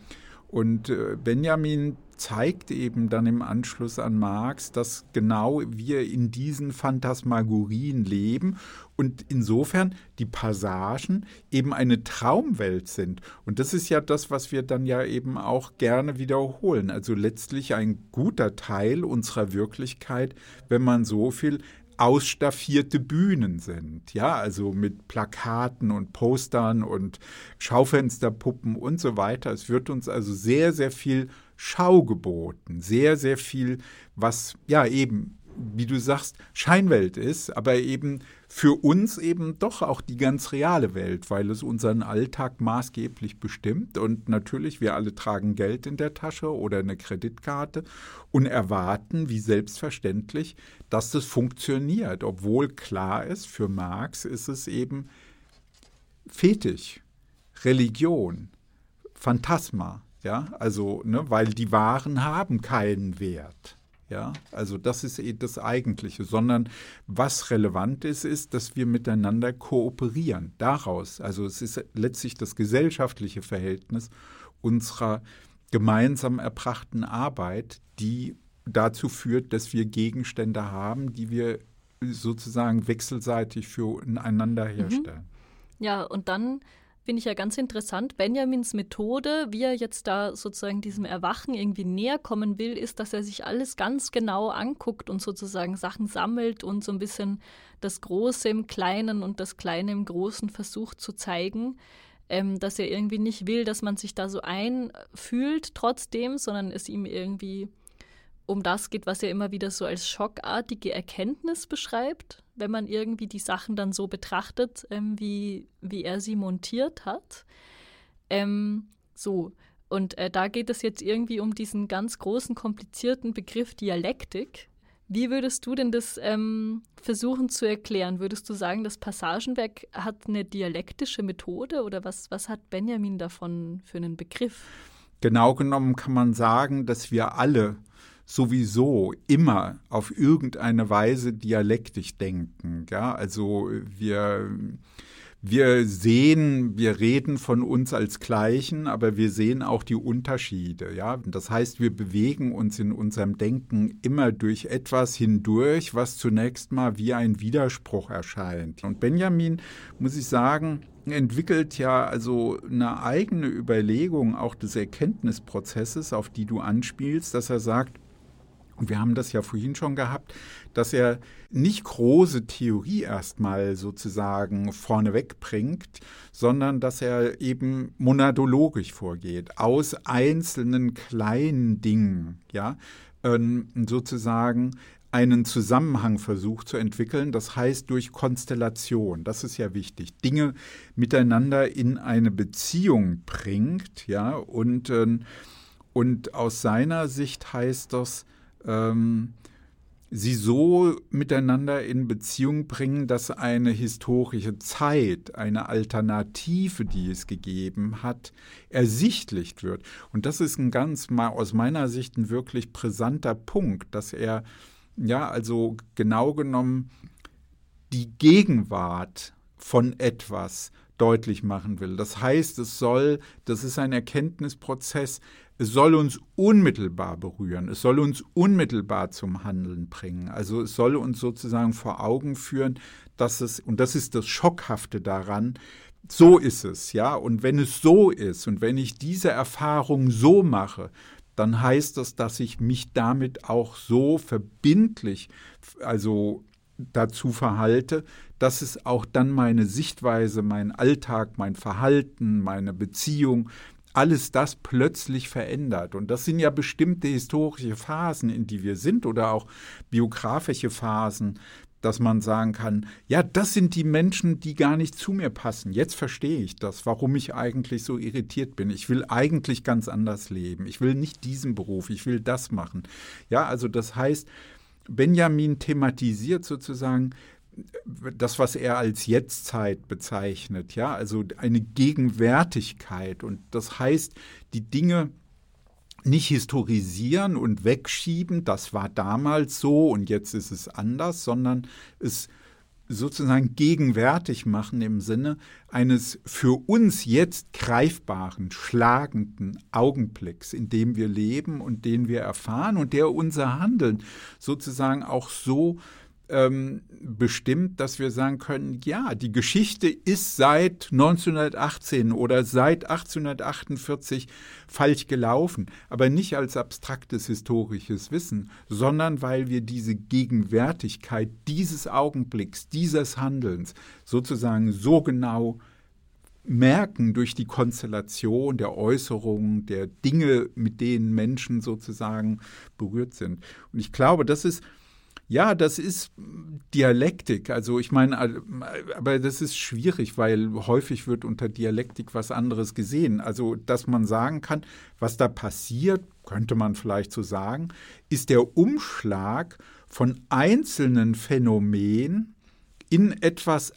Und äh, Benjamin zeigt eben dann im Anschluss an Marx, dass genau wir in diesen Phantasmagorien leben und insofern die Passagen eben eine Traumwelt sind. Und das ist ja das, was wir dann ja eben auch gerne wiederholen. Also letztlich ein guter Teil unserer Wirklichkeit, wenn man so viel ausstaffierte Bühnen sind. Ja, also mit Plakaten und Postern und Schaufensterpuppen und so weiter. Es wird uns also sehr, sehr viel Schau geboten, sehr, sehr viel, was ja eben, wie du sagst, Scheinwelt ist, aber eben für uns eben doch auch die ganz reale Welt, weil es unseren Alltag maßgeblich bestimmt. Und natürlich, wir alle tragen Geld in der Tasche oder eine Kreditkarte und erwarten, wie selbstverständlich, dass das funktioniert, obwohl klar ist, für Marx ist es eben Fetisch, Religion, Phantasma. Ja, also, ne, weil die Waren haben keinen Wert. Ja, also das ist eh das Eigentliche, sondern was relevant ist, ist, dass wir miteinander kooperieren. Daraus, also es ist letztlich das gesellschaftliche Verhältnis unserer gemeinsam erbrachten Arbeit, die dazu führt, dass wir Gegenstände haben, die wir sozusagen wechselseitig füreinander mhm. herstellen. Ja, und dann finde ich ja ganz interessant. Benjamins Methode, wie er jetzt da sozusagen diesem Erwachen irgendwie näher kommen will, ist, dass er sich alles ganz genau anguckt und sozusagen Sachen sammelt und so ein bisschen das Große im Kleinen und das Kleine im Großen versucht zu zeigen. Ähm, dass er irgendwie nicht will, dass man sich da so einfühlt trotzdem, sondern es ihm irgendwie um das geht, was er immer wieder so als schockartige Erkenntnis beschreibt, wenn man irgendwie die Sachen dann so betrachtet, ähm, wie, wie er sie montiert hat. Ähm, so, und äh, da geht es jetzt irgendwie um diesen ganz großen, komplizierten Begriff Dialektik. Wie würdest du denn das ähm, versuchen zu erklären? Würdest du sagen, das Passagenwerk hat eine dialektische Methode oder was, was hat Benjamin davon für einen Begriff? Genau genommen kann man sagen, dass wir alle sowieso immer auf irgendeine Weise dialektisch denken. Ja, also wir, wir sehen, wir reden von uns als Gleichen, aber wir sehen auch die Unterschiede. Ja, das heißt, wir bewegen uns in unserem Denken immer durch etwas hindurch, was zunächst mal wie ein Widerspruch erscheint. Und Benjamin, muss ich sagen, entwickelt ja also eine eigene Überlegung auch des Erkenntnisprozesses, auf die du anspielst, dass er sagt, und wir haben das ja vorhin schon gehabt, dass er nicht große Theorie erstmal sozusagen vorneweg bringt, sondern dass er eben monadologisch vorgeht, aus einzelnen kleinen Dingen, ja, ähm, sozusagen einen Zusammenhang versucht zu entwickeln, das heißt durch Konstellation, das ist ja wichtig, Dinge miteinander in eine Beziehung bringt, ja, und, ähm, und aus seiner Sicht heißt das, ähm, sie so miteinander in Beziehung bringen, dass eine historische Zeit, eine Alternative, die es gegeben hat, ersichtlich wird. Und das ist ein ganz aus meiner Sicht ein wirklich brisanter Punkt, dass er ja also genau genommen die Gegenwart von etwas deutlich machen will. Das heißt, es soll, das ist ein Erkenntnisprozess, es soll uns unmittelbar berühren, es soll uns unmittelbar zum Handeln bringen. Also es soll uns sozusagen vor Augen führen, dass es, und das ist das Schockhafte daran, so ist es, ja. Und wenn es so ist und wenn ich diese Erfahrung so mache, dann heißt das, dass ich mich damit auch so verbindlich, also dazu verhalte, dass es auch dann meine Sichtweise, mein Alltag, mein Verhalten, meine Beziehung, alles das plötzlich verändert. Und das sind ja bestimmte historische Phasen, in die wir sind oder auch biografische Phasen, dass man sagen kann, ja, das sind die Menschen, die gar nicht zu mir passen. Jetzt verstehe ich das, warum ich eigentlich so irritiert bin. Ich will eigentlich ganz anders leben. Ich will nicht diesen Beruf, ich will das machen. Ja, also das heißt, Benjamin thematisiert sozusagen das, was er als Jetztzeit bezeichnet, ja, also eine Gegenwärtigkeit. Und das heißt, die Dinge nicht historisieren und wegschieben, das war damals so und jetzt ist es anders, sondern es sozusagen gegenwärtig machen im Sinne eines für uns jetzt greifbaren, schlagenden Augenblicks, in dem wir leben und den wir erfahren und der unser Handeln sozusagen auch so ähm, bestimmt, dass wir sagen können, ja, die Geschichte ist seit 1918 oder seit 1848 falsch gelaufen, aber nicht als abstraktes historisches Wissen, sondern weil wir diese Gegenwärtigkeit dieses Augenblicks, dieses Handelns sozusagen so genau merken durch die Konstellation der Äußerungen, der Dinge, mit denen Menschen sozusagen berührt sind. Und ich glaube, das ist ja, das ist Dialektik. Also ich meine, aber das ist schwierig, weil häufig wird unter Dialektik was anderes gesehen. Also, dass man sagen kann, was da passiert, könnte man vielleicht so sagen, ist der Umschlag von einzelnen Phänomenen in etwas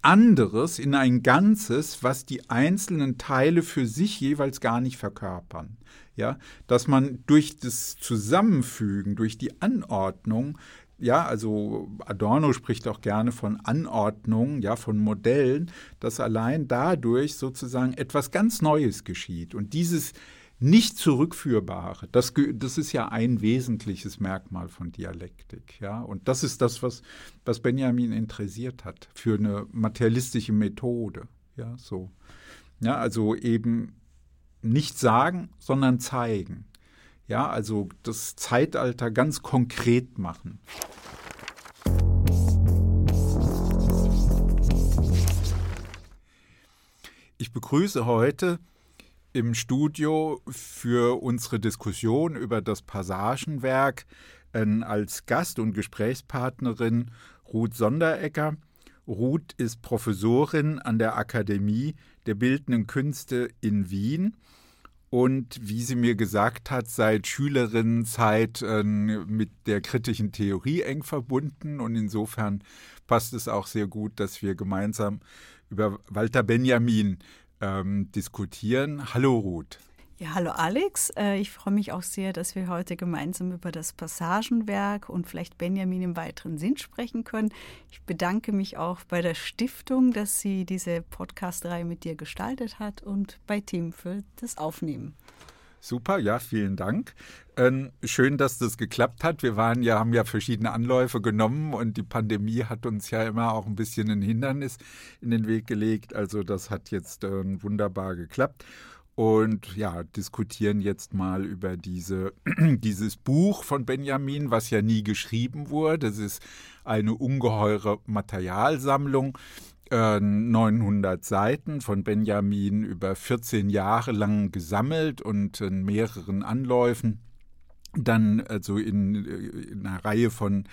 anderes, in ein Ganzes, was die einzelnen Teile für sich jeweils gar nicht verkörpern ja, dass man durch das Zusammenfügen, durch die Anordnung, ja, also Adorno spricht auch gerne von Anordnung, ja, von Modellen, dass allein dadurch sozusagen etwas ganz Neues geschieht. Und dieses nicht zurückführbare, das, das ist ja ein wesentliches Merkmal von Dialektik, ja. Und das ist das, was, was Benjamin interessiert hat für eine materialistische Methode, ja, so. Ja, also eben nicht sagen, sondern zeigen. Ja, also das Zeitalter ganz konkret machen. Ich begrüße heute im Studio für unsere Diskussion über das Passagenwerk äh, als Gast und Gesprächspartnerin Ruth Sonderegger. Ruth ist Professorin an der Akademie der Bildenden Künste in Wien und wie sie mir gesagt hat, seit Schülerinnenzeit äh, mit der kritischen Theorie eng verbunden. Und insofern passt es auch sehr gut, dass wir gemeinsam über Walter Benjamin ähm, diskutieren. Hallo Ruth. Ja, hallo Alex. Äh, ich freue mich auch sehr, dass wir heute gemeinsam über das Passagenwerk und vielleicht Benjamin im weiteren Sinn sprechen können. Ich bedanke mich auch bei der Stiftung, dass sie diese Podcast-Reihe mit dir gestaltet hat und bei Tim für das Aufnehmen. Super, ja, vielen Dank. Ähm, schön, dass das geklappt hat. Wir waren ja, haben ja verschiedene Anläufe genommen und die Pandemie hat uns ja immer auch ein bisschen ein Hindernis in den Weg gelegt. Also das hat jetzt äh, wunderbar geklappt und ja, diskutieren jetzt mal über diese, dieses Buch von Benjamin, was ja nie geschrieben wurde. Das ist eine ungeheure Materialsammlung, äh, 900 Seiten von Benjamin über 14 Jahre lang gesammelt und in mehreren Anläufen dann also in, in einer Reihe von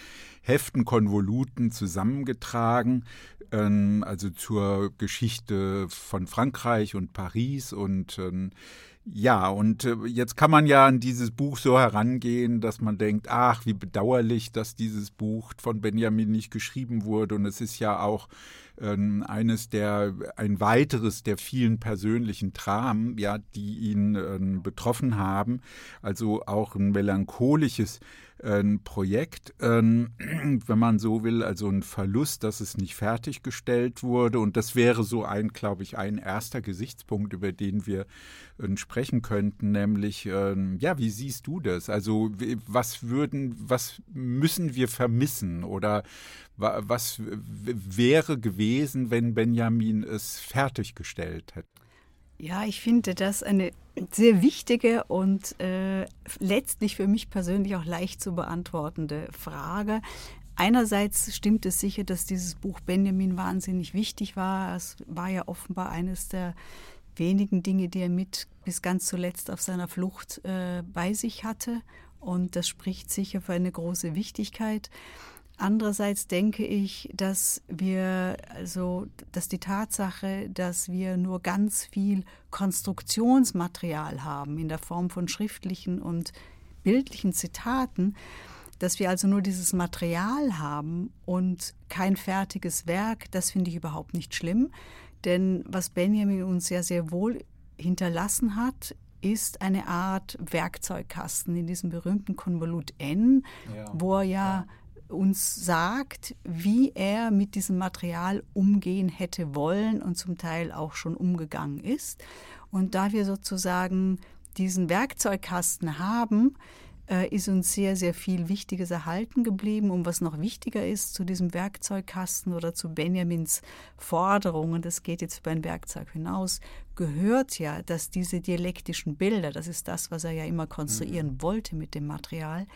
Heften, Konvoluten zusammengetragen, ähm, also zur Geschichte von Frankreich und Paris und ähm, ja, und äh, jetzt kann man ja an dieses Buch so herangehen, dass man denkt, ach, wie bedauerlich, dass dieses Buch von Benjamin nicht geschrieben wurde. Und es ist ja auch ähm, eines der, ein weiteres der vielen persönlichen Dramen, ja, die ihn ähm, betroffen haben. Also auch ein melancholisches ein Projekt, ähm, wenn man so will, also ein Verlust, dass es nicht fertiggestellt wurde. Und das wäre so ein, glaube ich, ein erster Gesichtspunkt, über den wir äh, sprechen könnten, nämlich, ähm, ja, wie siehst du das? Also was würden, was müssen wir vermissen oder was wäre gewesen, wenn Benjamin es fertiggestellt hätte? Ja, ich finde das eine sehr wichtige und äh, letztlich für mich persönlich auch leicht zu beantwortende Frage. Einerseits stimmt es sicher, dass dieses Buch Benjamin wahnsinnig wichtig war. Es war ja offenbar eines der wenigen Dinge, die er mit bis ganz zuletzt auf seiner Flucht äh, bei sich hatte. Und das spricht sicher für eine große Wichtigkeit. Andererseits denke ich, dass wir, also, dass die Tatsache, dass wir nur ganz viel Konstruktionsmaterial haben in der Form von schriftlichen und bildlichen Zitaten, dass wir also nur dieses Material haben und kein fertiges Werk, das finde ich überhaupt nicht schlimm. Denn was Benjamin uns ja sehr wohl hinterlassen hat, ist eine Art Werkzeugkasten in diesem berühmten Konvolut N, ja, wo er ja, ja uns sagt, wie er mit diesem Material umgehen hätte wollen und zum Teil auch schon umgegangen ist. Und da wir sozusagen diesen Werkzeugkasten haben, äh, ist uns sehr, sehr viel Wichtiges erhalten geblieben. Und was noch wichtiger ist zu diesem Werkzeugkasten oder zu Benjamins Forderungen, das geht jetzt über ein Werkzeug hinaus, gehört ja, dass diese dialektischen Bilder, das ist das, was er ja immer konstruieren mhm. wollte mit dem Material,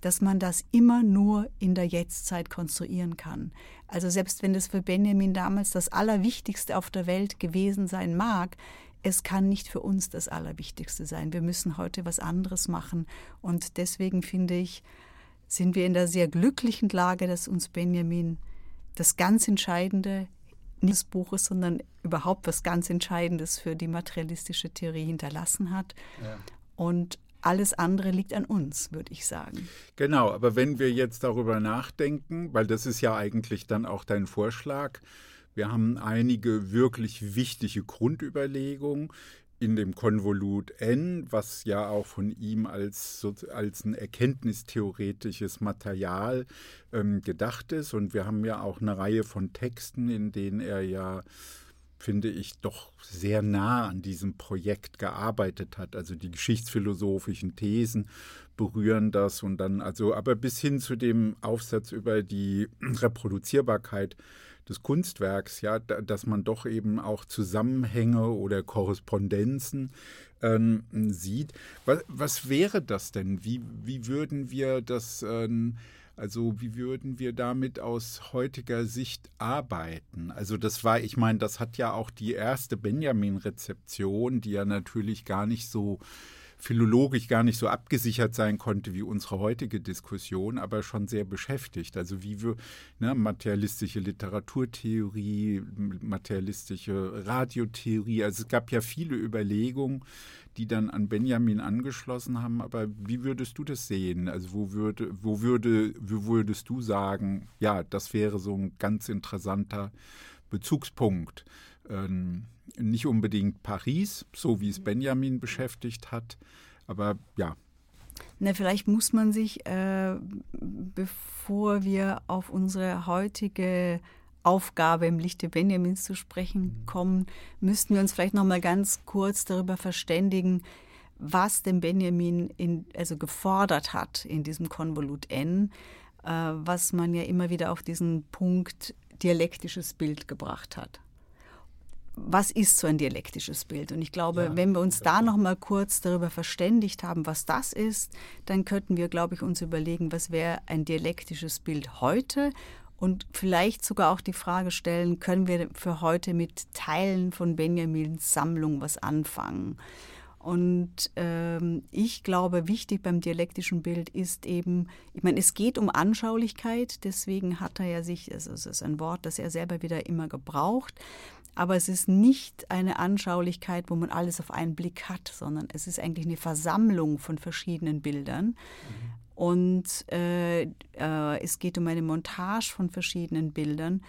dass man das immer nur in der Jetztzeit konstruieren kann. Also selbst wenn das für Benjamin damals das Allerwichtigste auf der Welt gewesen sein mag, es kann nicht für uns das Allerwichtigste sein. Wir müssen heute was anderes machen. Und deswegen finde ich, sind wir in der sehr glücklichen Lage, dass uns Benjamin das ganz Entscheidende nicht des Buches, sondern überhaupt was ganz Entscheidendes für die materialistische Theorie hinterlassen hat. Ja. Und alles andere liegt an uns, würde ich sagen. Genau, aber wenn wir jetzt darüber nachdenken, weil das ist ja eigentlich dann auch dein Vorschlag, wir haben einige wirklich wichtige Grundüberlegungen in dem Konvolut N, was ja auch von ihm als, als ein erkenntnistheoretisches Material ähm, gedacht ist. Und wir haben ja auch eine Reihe von Texten, in denen er ja finde ich, doch sehr nah an diesem Projekt gearbeitet hat. Also die geschichtsphilosophischen Thesen berühren das und dann, also, aber bis hin zu dem Aufsatz über die Reproduzierbarkeit des Kunstwerks, ja, dass man doch eben auch Zusammenhänge oder Korrespondenzen ähm, sieht. Was, was, wäre das denn? Wie, wie würden wir das ähm, also wie würden wir damit aus heutiger Sicht arbeiten? Also das war, ich meine, das hat ja auch die erste Benjamin-Rezeption, die ja natürlich gar nicht so philologisch gar nicht so abgesichert sein konnte wie unsere heutige Diskussion, aber schon sehr beschäftigt. Also wie wir ne, materialistische Literaturtheorie, materialistische Radiotheorie, also es gab ja viele Überlegungen, die dann an Benjamin angeschlossen haben. Aber wie würdest du das sehen? Also wo würde, wo würde, wo würdest du sagen, ja, das wäre so ein ganz interessanter Bezugspunkt? Ähm, nicht unbedingt Paris, so wie es Benjamin beschäftigt hat, aber ja. Na, vielleicht muss man sich, äh, bevor wir auf unsere heutige Aufgabe im Lichte Benjamins zu sprechen kommen, müssten wir uns vielleicht noch mal ganz kurz darüber verständigen, was denn Benjamin in, also gefordert hat in diesem Konvolut N, äh, was man ja immer wieder auf diesen Punkt dialektisches Bild gebracht hat. Was ist so ein dialektisches Bild? Und ich glaube, ja, wenn wir uns da noch mal kurz darüber verständigt haben, was das ist, dann könnten wir, glaube ich, uns überlegen, was wäre ein dialektisches Bild heute und vielleicht sogar auch die Frage stellen, können wir für heute mit Teilen von Benjamins Sammlung was anfangen? Und ähm, ich glaube, wichtig beim dialektischen Bild ist eben, ich meine, es geht um Anschaulichkeit, deswegen hat er ja sich, also es ist ein Wort, das er selber wieder immer gebraucht, aber es ist nicht eine Anschaulichkeit, wo man alles auf einen Blick hat, sondern es ist eigentlich eine Versammlung von verschiedenen Bildern. Mhm. Und äh, äh, es geht um eine Montage von verschiedenen Bildern.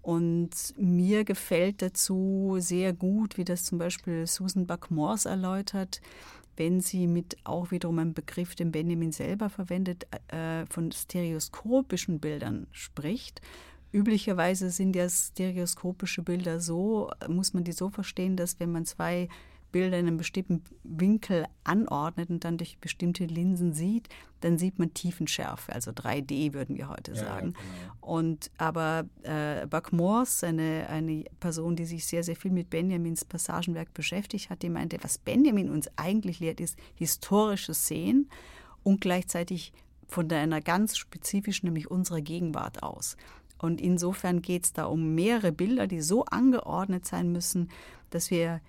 Und mir gefällt dazu sehr gut, wie das zum Beispiel Susan Buck-Morse erläutert, wenn sie mit auch wiederum einem Begriff, den Benjamin selber verwendet, äh, von stereoskopischen Bildern spricht. Üblicherweise sind ja stereoskopische Bilder so, muss man die so verstehen, dass wenn man zwei Bilder in einem bestimmten Winkel anordnet und dann durch bestimmte Linsen sieht, dann sieht man Tiefenschärfe, also 3D würden wir heute sagen. Ja, genau. Und aber äh, Buck Morse, eine, eine Person, die sich sehr, sehr viel mit Benjamins Passagenwerk beschäftigt hat, die meinte, was Benjamin uns eigentlich lehrt, ist historisches Sehen und gleichzeitig von einer ganz spezifischen, nämlich unserer Gegenwart aus. Und insofern geht es da um mehrere Bilder, die so angeordnet sein müssen, dass wir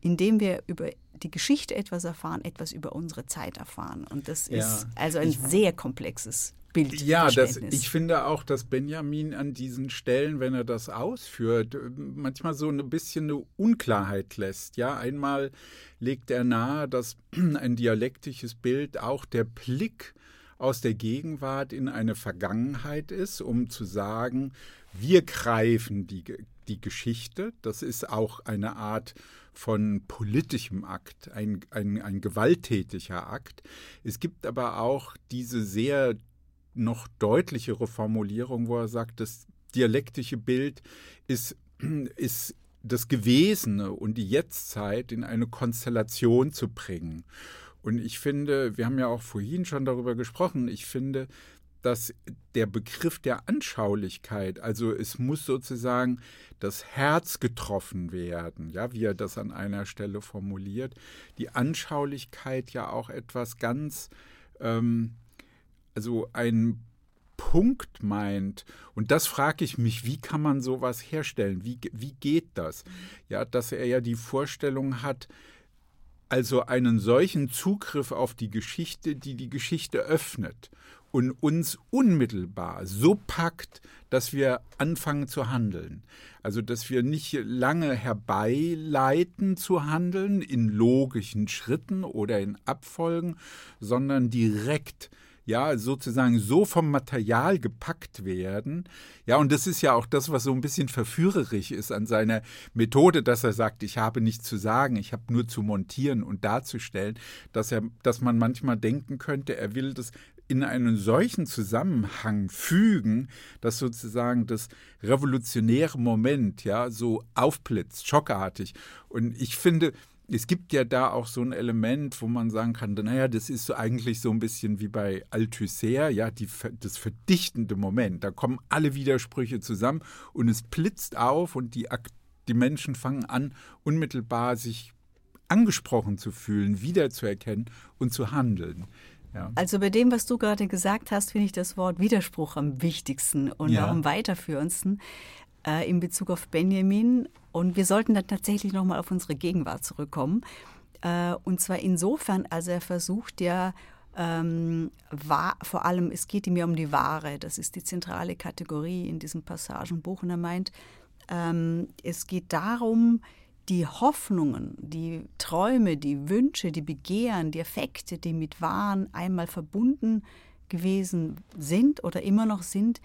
indem wir über die Geschichte etwas erfahren, etwas über unsere Zeit erfahren. Und das ja, ist also ein sehr komplexes Bild. Ja, das, ich finde auch, dass Benjamin an diesen Stellen, wenn er das ausführt, manchmal so ein bisschen eine Unklarheit lässt. Ja, einmal legt er nahe, dass ein dialektisches Bild auch der Blick aus der Gegenwart in eine Vergangenheit ist, um zu sagen, wir greifen die, die Geschichte. Das ist auch eine Art von politischem Akt, ein, ein, ein gewalttätiger Akt. Es gibt aber auch diese sehr noch deutlichere Formulierung, wo er sagt, das dialektische Bild ist, ist das Gewesene und die Jetztzeit in eine Konstellation zu bringen. Und ich finde, wir haben ja auch vorhin schon darüber gesprochen, ich finde, dass der Begriff der Anschaulichkeit, also es muss sozusagen das Herz getroffen werden, ja, wie er das an einer Stelle formuliert, die Anschaulichkeit ja auch etwas ganz, ähm, also ein Punkt meint. Und das frage ich mich, wie kann man sowas herstellen? Wie, wie geht das? Ja, dass er ja die Vorstellung hat, also einen solchen Zugriff auf die Geschichte, die die Geschichte öffnet und uns unmittelbar so packt, dass wir anfangen zu handeln. Also dass wir nicht lange herbeileiten zu handeln in logischen Schritten oder in Abfolgen, sondern direkt ja, sozusagen so vom Material gepackt werden. Ja, und das ist ja auch das, was so ein bisschen verführerisch ist an seiner Methode, dass er sagt, ich habe nichts zu sagen, ich habe nur zu montieren und darzustellen, dass er, dass man manchmal denken könnte, er will das in einen solchen Zusammenhang fügen, dass sozusagen das revolutionäre Moment ja so aufblitzt, schockartig. Und ich finde, es gibt ja da auch so ein Element, wo man sagen kann, naja, das ist so eigentlich so ein bisschen wie bei Althusser, ja, die, das verdichtende Moment. Da kommen alle Widersprüche zusammen und es blitzt auf und die, die Menschen fangen an, unmittelbar sich angesprochen zu fühlen, wiederzuerkennen und zu handeln. Ja. Also bei dem, was du gerade gesagt hast, finde ich das Wort Widerspruch am wichtigsten und ja. auch am weiterführendsten äh, in Bezug auf Benjamin. Und wir sollten dann tatsächlich nochmal auf unsere Gegenwart zurückkommen. Äh, und zwar insofern, also er versucht ja, ähm, war, vor allem, es geht ihm ja um die Ware, das ist die zentrale Kategorie in diesem Passagenbuch. Und er meint, ähm, es geht darum, die Hoffnungen, die Träume, die Wünsche, die Begehren, die Effekte, die mit Waren einmal verbunden gewesen sind oder immer noch sind,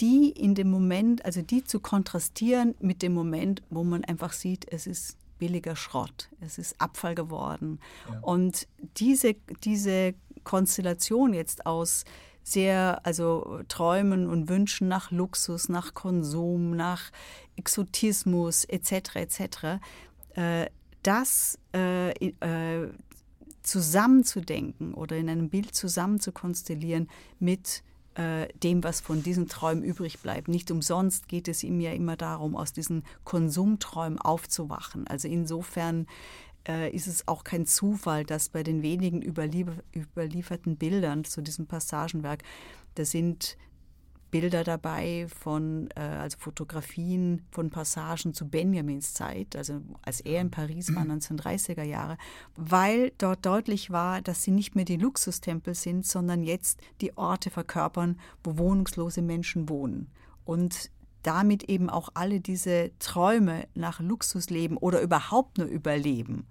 die in dem Moment, also die zu kontrastieren mit dem Moment, wo man einfach sieht, es ist billiger Schrott, es ist Abfall geworden. Ja. Und diese, diese Konstellation jetzt aus sehr, also Träumen und Wünschen nach Luxus, nach Konsum, nach Exotismus etc. etc. Äh, das äh, äh, zusammenzudenken oder in einem Bild zusammen zu konstellieren mit dem, was von diesen Träumen übrig bleibt. Nicht umsonst geht es ihm ja immer darum, aus diesen Konsumträumen aufzuwachen. Also insofern äh, ist es auch kein Zufall, dass bei den wenigen überlieferten Bildern zu diesem Passagenwerk, da sind Bilder dabei von, äh, also Fotografien von Passagen zu Benjamins Zeit, also als er in Paris war, 1930er Jahre, weil dort deutlich war, dass sie nicht mehr die Luxustempel sind, sondern jetzt die Orte verkörpern, wo wohnungslose Menschen wohnen. Und damit eben auch alle diese Träume nach Luxusleben oder überhaupt nur Überleben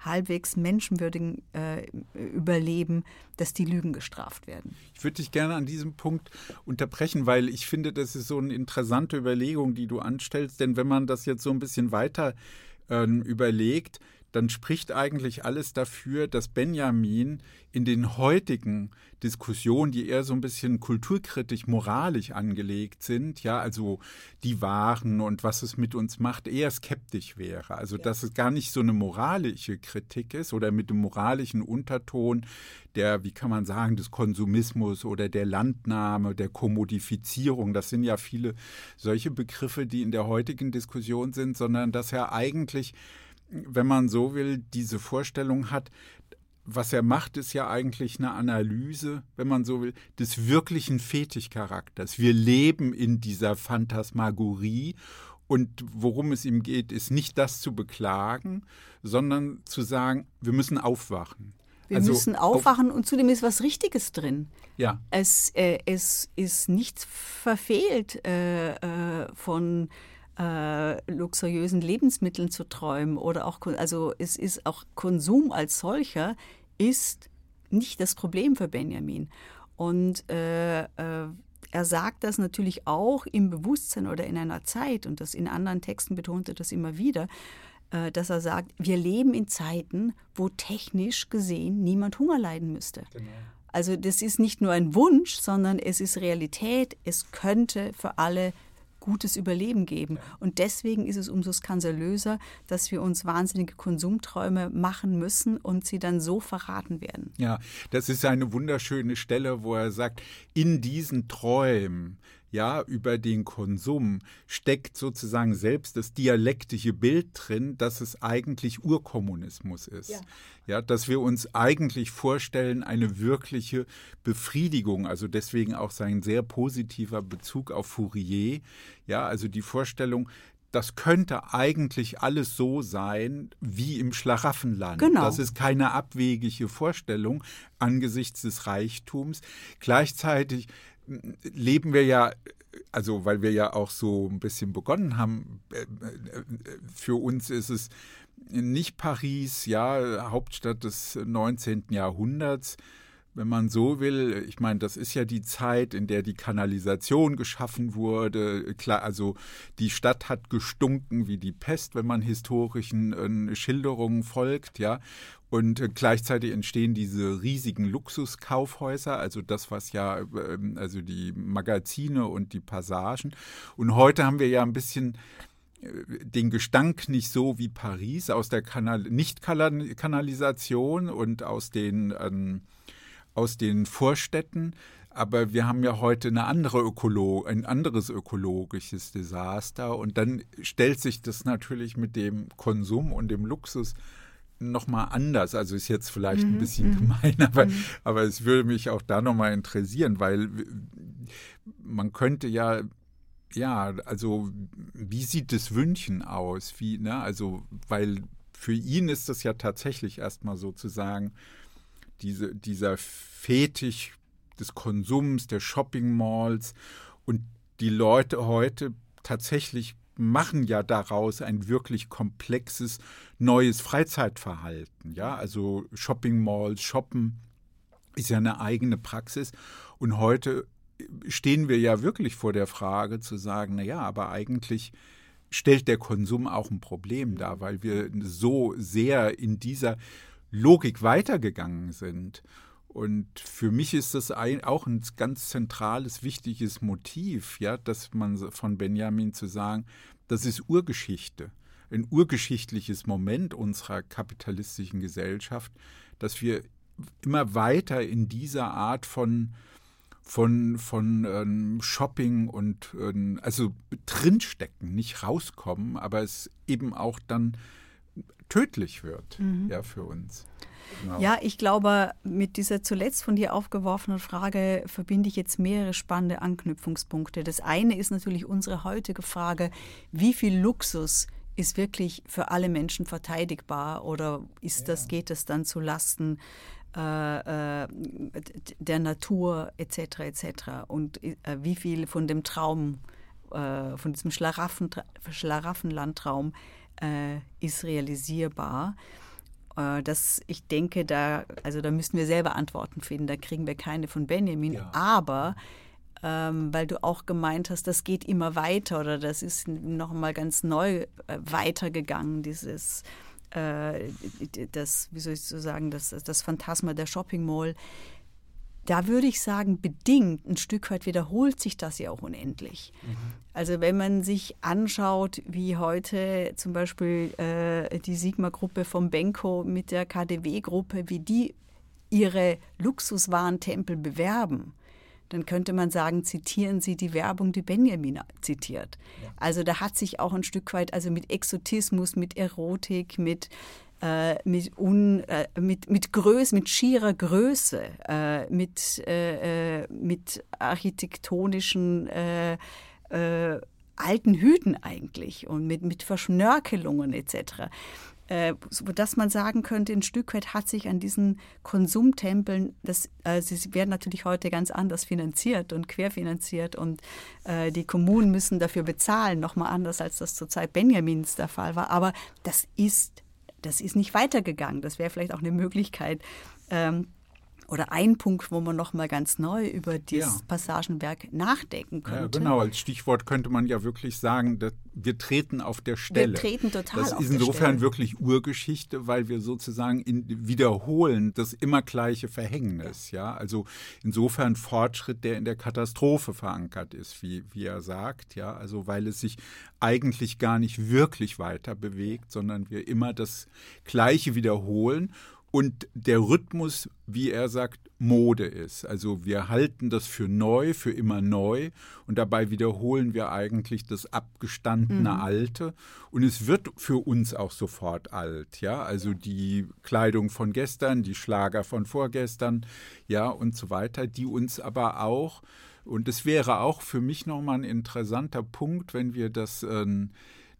halbwegs menschenwürdigen äh, Überleben, dass die Lügen gestraft werden. Ich würde dich gerne an diesem Punkt unterbrechen, weil ich finde, das ist so eine interessante Überlegung, die du anstellst. Denn wenn man das jetzt so ein bisschen weiter äh, überlegt, dann spricht eigentlich alles dafür, dass Benjamin in den heutigen Diskussionen, die eher so ein bisschen kulturkritisch, moralisch angelegt sind, ja, also die Waren und was es mit uns macht, eher skeptisch wäre. Also, ja. dass es gar nicht so eine moralische Kritik ist oder mit dem moralischen Unterton der, wie kann man sagen, des Konsumismus oder der Landnahme, der Kommodifizierung. Das sind ja viele solche Begriffe, die in der heutigen Diskussion sind, sondern dass er eigentlich wenn man so will, diese Vorstellung hat, was er macht, ist ja eigentlich eine Analyse, wenn man so will, des wirklichen Fetischcharakters. Wir leben in dieser Phantasmagorie und worum es ihm geht, ist nicht das zu beklagen, sondern zu sagen, wir müssen aufwachen. Wir also, müssen aufwachen auf und zudem ist was Richtiges drin. Ja. Es, äh, es ist nichts verfehlt äh, äh, von äh, luxuriösen Lebensmitteln zu träumen oder auch, also es ist auch Konsum als solcher ist nicht das Problem für Benjamin. Und äh, äh, er sagt das natürlich auch im Bewusstsein oder in einer Zeit, und das in anderen Texten betonte das immer wieder, äh, dass er sagt, wir leben in Zeiten, wo technisch gesehen niemand Hunger leiden müsste. Genau. Also das ist nicht nur ein Wunsch, sondern es ist Realität. Es könnte für alle gutes Überleben geben. Und deswegen ist es umso skandalöser, dass wir uns wahnsinnige Konsumträume machen müssen und sie dann so verraten werden. Ja, das ist eine wunderschöne Stelle, wo er sagt, in diesen Träumen ja, über den Konsum steckt sozusagen selbst das dialektische Bild drin, dass es eigentlich Urkommunismus ist. Ja. ja, dass wir uns eigentlich vorstellen, eine wirkliche Befriedigung, also deswegen auch sein sehr positiver Bezug auf Fourier, ja, also die Vorstellung, das könnte eigentlich alles so sein wie im Schlaraffenland. Genau. Das ist keine abwegige Vorstellung angesichts des Reichtums. Gleichzeitig leben wir ja, also weil wir ja auch so ein bisschen begonnen haben, äh, äh, für uns ist es nicht Paris, ja, Hauptstadt des 19. Jahrhunderts, wenn man so will. Ich meine, das ist ja die Zeit, in der die Kanalisation geschaffen wurde. Klar, also die Stadt hat gestunken wie die Pest, wenn man historischen äh, Schilderungen folgt, ja. Und äh, gleichzeitig entstehen diese riesigen Luxuskaufhäuser, also das, was ja, ähm, also die Magazine und die Passagen. Und heute haben wir ja ein bisschen äh, den Gestank nicht so wie Paris aus der Kanal Nicht-Kanalisation und aus den, ähm, aus den Vorstädten. Aber wir haben ja heute eine andere Ökolo ein anderes ökologisches Desaster. Und dann stellt sich das natürlich mit dem Konsum und dem Luxus nochmal anders. Also ist jetzt vielleicht mhm. ein bisschen mhm. gemein, aber, mhm. aber es würde mich auch da nochmal interessieren, weil man könnte ja, ja, also wie sieht das Wünschen aus? Wie, ne? Also, weil für ihn ist das ja tatsächlich erstmal sozusagen diese, dieser Fetisch des Konsums, der Shopping Malls und die Leute heute tatsächlich machen ja daraus ein wirklich komplexes neues Freizeitverhalten. Ja, also Shopping Malls, Shoppen ist ja eine eigene Praxis. Und heute stehen wir ja wirklich vor der Frage zu sagen, na ja, aber eigentlich stellt der Konsum auch ein Problem dar, weil wir so sehr in dieser Logik weitergegangen sind. Und für mich ist das ein, auch ein ganz zentrales, wichtiges Motiv, ja, dass man von Benjamin zu sagen, das ist Urgeschichte, ein urgeschichtliches Moment unserer kapitalistischen Gesellschaft, dass wir immer weiter in dieser Art von von, von ähm, Shopping und ähm, also drinstecken, nicht rauskommen, aber es eben auch dann tödlich wird mhm. ja, für uns. Genau. Ja, ich glaube, mit dieser zuletzt von dir aufgeworfenen Frage verbinde ich jetzt mehrere spannende Anknüpfungspunkte. Das eine ist natürlich unsere heutige Frage, wie viel Luxus ist wirklich für alle Menschen verteidigbar oder ist ja. das, geht es dann zu Lasten äh, äh der Natur etc. etc. Und äh, wie viel von dem Traum, äh, von diesem Schlaraffen, Schlaraffenlandtraum äh, ist realisierbar? Äh, das, ich denke, da, also da müssen wir selber Antworten finden. Da kriegen wir keine von Benjamin. Ja. Aber ähm, weil du auch gemeint hast, das geht immer weiter oder das ist noch mal ganz neu äh, weitergegangen, dieses äh, das, wie soll ich so sagen, das, das Phantasma der Shopping Mall da würde ich sagen, bedingt ein Stück weit wiederholt sich das ja auch unendlich. Mhm. Also wenn man sich anschaut, wie heute zum Beispiel äh, die Sigma-Gruppe vom Benko mit der KDW-Gruppe, wie die ihre Luxuswarentempel bewerben, dann könnte man sagen, zitieren Sie die Werbung, die Benjamin zitiert. Ja. Also da hat sich auch ein Stück weit, also mit Exotismus, mit Erotik, mit äh, mit, un, äh, mit, mit Größe, mit schierer Größe, äh, mit, äh, äh, mit architektonischen äh, alten Hüten eigentlich und mit, mit Verschnörkelungen etc. Äh, sodass man sagen könnte, ein Stück weit hat sich an diesen Konsumtempeln, das, äh, sie werden natürlich heute ganz anders finanziert und querfinanziert und äh, die Kommunen müssen dafür bezahlen, nochmal anders als das zur Zeit Benjamins der Fall war. Aber das ist das ist nicht weitergegangen. Das wäre vielleicht auch eine Möglichkeit. Ähm, oder ein Punkt, wo man noch mal ganz neu über dieses ja. Passagenwerk nachdenken könnte. Ja, genau, als Stichwort könnte man ja wirklich sagen, dass wir treten auf der Stelle. Wir treten total Das ist insofern wirklich Urgeschichte, weil wir sozusagen in, wiederholen das immer gleiche Verhängnis. Ja, also insofern Fortschritt, der in der Katastrophe verankert ist, wie, wie er sagt. Ja, also weil es sich eigentlich gar nicht wirklich weiter bewegt, sondern wir immer das Gleiche wiederholen und der Rhythmus, wie er sagt, Mode ist. Also wir halten das für neu, für immer neu und dabei wiederholen wir eigentlich das abgestandene mhm. Alte und es wird für uns auch sofort alt, ja? Also die Kleidung von gestern, die Schlager von vorgestern, ja und so weiter, die uns aber auch und es wäre auch für mich nochmal ein interessanter Punkt, wenn wir das äh,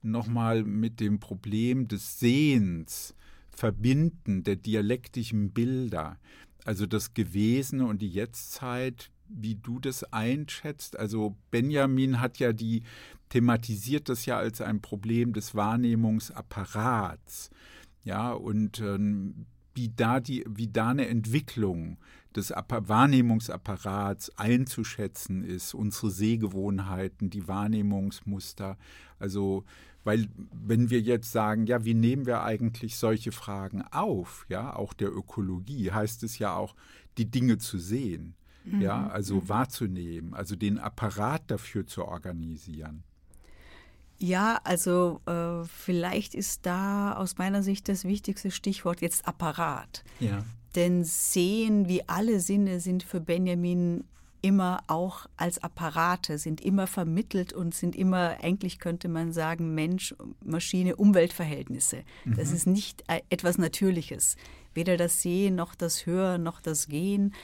nochmal mit dem Problem des Sehens Verbinden der dialektischen Bilder, also das Gewesene und die Jetztzeit, wie du das einschätzt. Also Benjamin hat ja die thematisiert das ja als ein Problem des Wahrnehmungsapparats. Ja, und ähm, wie da die, wie da eine Entwicklung des Wahrnehmungsapparats einzuschätzen ist, unsere Sehgewohnheiten, die Wahrnehmungsmuster. Also weil wenn wir jetzt sagen, ja, wie nehmen wir eigentlich solche Fragen auf, ja, auch der Ökologie, heißt es ja auch, die Dinge zu sehen, mhm. ja, also mhm. wahrzunehmen, also den Apparat dafür zu organisieren. Ja, also äh, vielleicht ist da aus meiner Sicht das wichtigste Stichwort jetzt Apparat. Ja. Denn Sehen wie alle Sinne sind für Benjamin immer auch als Apparate, sind immer vermittelt und sind immer, eigentlich könnte man sagen, Mensch, Maschine, Umweltverhältnisse. Mhm. Das ist nicht äh, etwas Natürliches. Weder das Sehen noch das Hören noch das Gehen.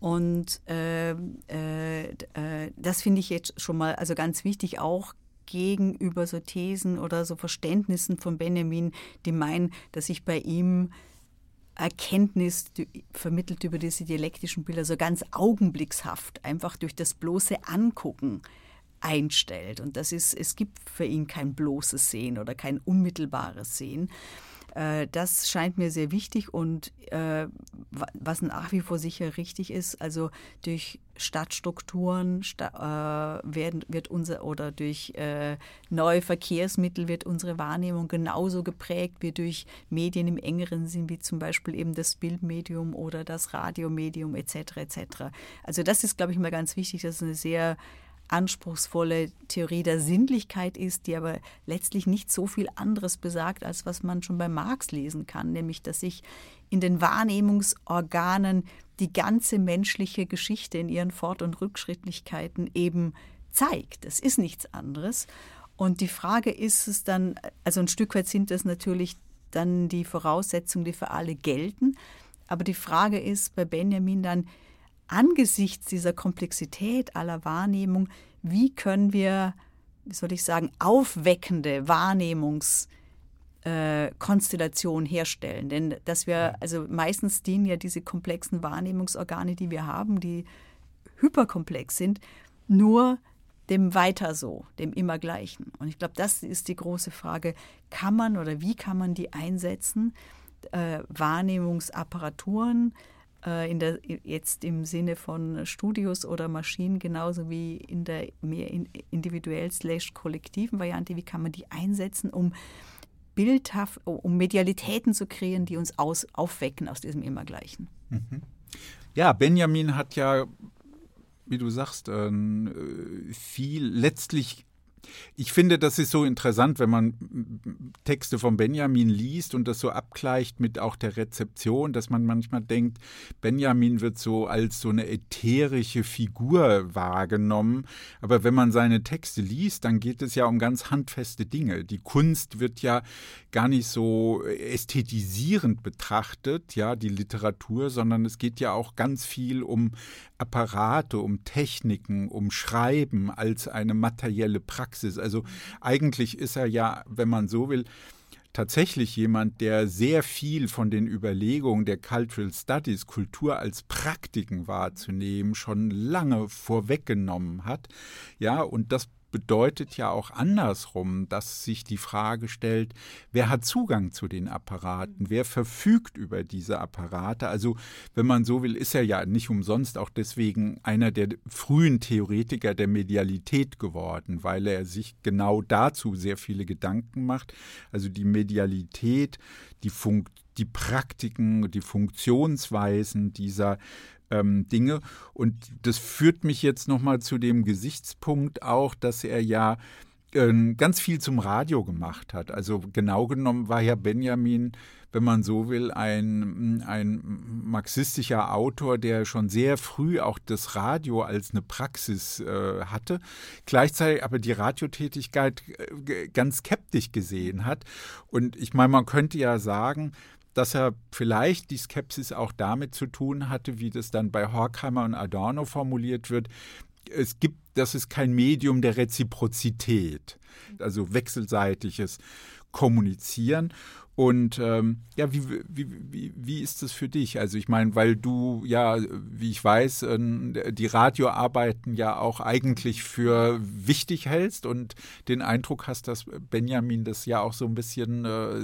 Und äh, äh, äh, das finde ich jetzt schon mal also ganz wichtig, auch gegenüber so Thesen oder so Verständnissen von Benjamin, die meinen, dass sich bei ihm Erkenntnis vermittelt über diese dialektischen Bilder so ganz augenblickshaft, einfach durch das bloße Angucken einstellt. Und das ist, es gibt für ihn kein bloßes Sehen oder kein unmittelbares Sehen. Äh, das scheint mir sehr wichtig und äh, was nach wie vor sicher richtig ist, also durch Stadtstrukturen sta äh, werden, wird unser oder durch neue Verkehrsmittel wird unsere Wahrnehmung genauso geprägt wie durch Medien im engeren Sinn, wie zum Beispiel eben das Bildmedium oder das Radiomedium etc. etc. Also das ist, glaube ich, mal ganz wichtig. Das ist eine sehr anspruchsvolle Theorie der Sinnlichkeit ist, die aber letztlich nicht so viel anderes besagt, als was man schon bei Marx lesen kann, nämlich dass sich in den Wahrnehmungsorganen die ganze menschliche Geschichte in ihren Fort- und Rückschrittlichkeiten eben zeigt. Das ist nichts anderes. Und die Frage ist es dann, also ein Stück weit sind das natürlich dann die Voraussetzungen, die für alle gelten. Aber die Frage ist bei Benjamin dann, angesichts dieser Komplexität aller Wahrnehmung, wie können wir, wie soll ich sagen, aufweckende Wahrnehmungskonstellationen äh, herstellen? Denn dass wir, also meistens dienen ja diese komplexen Wahrnehmungsorgane, die wir haben, die hyperkomplex sind, nur dem Weiter so, dem Immergleichen. Und ich glaube, das ist die große Frage, kann man oder wie kann man die einsetzen? Äh, Wahrnehmungsapparaturen, in der, jetzt im Sinne von Studios oder Maschinen, genauso wie in der mehr individuell slash kollektiven Variante, wie kann man die einsetzen, um bildhaft, um Medialitäten zu kreieren, die uns aus, aufwecken aus diesem Immergleichen. Mhm. Ja, Benjamin hat ja, wie du sagst, äh, viel letztlich ich finde, das ist so interessant, wenn man Texte von Benjamin liest und das so abgleicht mit auch der Rezeption, dass man manchmal denkt, Benjamin wird so als so eine ätherische Figur wahrgenommen. Aber wenn man seine Texte liest, dann geht es ja um ganz handfeste Dinge. Die Kunst wird ja gar nicht so ästhetisierend betrachtet, ja, die Literatur, sondern es geht ja auch ganz viel um Apparate, um Techniken, um Schreiben als eine materielle Praxis. Also eigentlich ist er ja, wenn man so will, tatsächlich jemand, der sehr viel von den Überlegungen der Cultural Studies, Kultur als Praktiken wahrzunehmen, schon lange vorweggenommen hat. Ja, und das bedeutet ja auch andersrum, dass sich die Frage stellt, wer hat Zugang zu den Apparaten, wer verfügt über diese Apparate. Also wenn man so will, ist er ja nicht umsonst auch deswegen einer der frühen Theoretiker der Medialität geworden, weil er sich genau dazu sehr viele Gedanken macht. Also die Medialität, die Funk die Praktiken, die Funktionsweisen dieser ähm, Dinge. Und das führt mich jetzt nochmal zu dem Gesichtspunkt auch, dass er ja äh, ganz viel zum Radio gemacht hat. Also genau genommen war ja Benjamin, wenn man so will, ein, ein marxistischer Autor, der schon sehr früh auch das Radio als eine Praxis äh, hatte, gleichzeitig aber die Radiotätigkeit äh, ganz skeptisch gesehen hat. Und ich meine, man könnte ja sagen, dass er vielleicht die Skepsis auch damit zu tun hatte, wie das dann bei Horkheimer und Adorno formuliert wird. Es gibt, das ist kein Medium der Reziprozität, also wechselseitiges Kommunizieren. Und ähm, ja, wie, wie, wie, wie ist das für dich? Also ich meine, weil du ja, wie ich weiß, äh, die Radioarbeiten ja auch eigentlich für wichtig hältst und den Eindruck hast, dass Benjamin das ja auch so ein bisschen äh,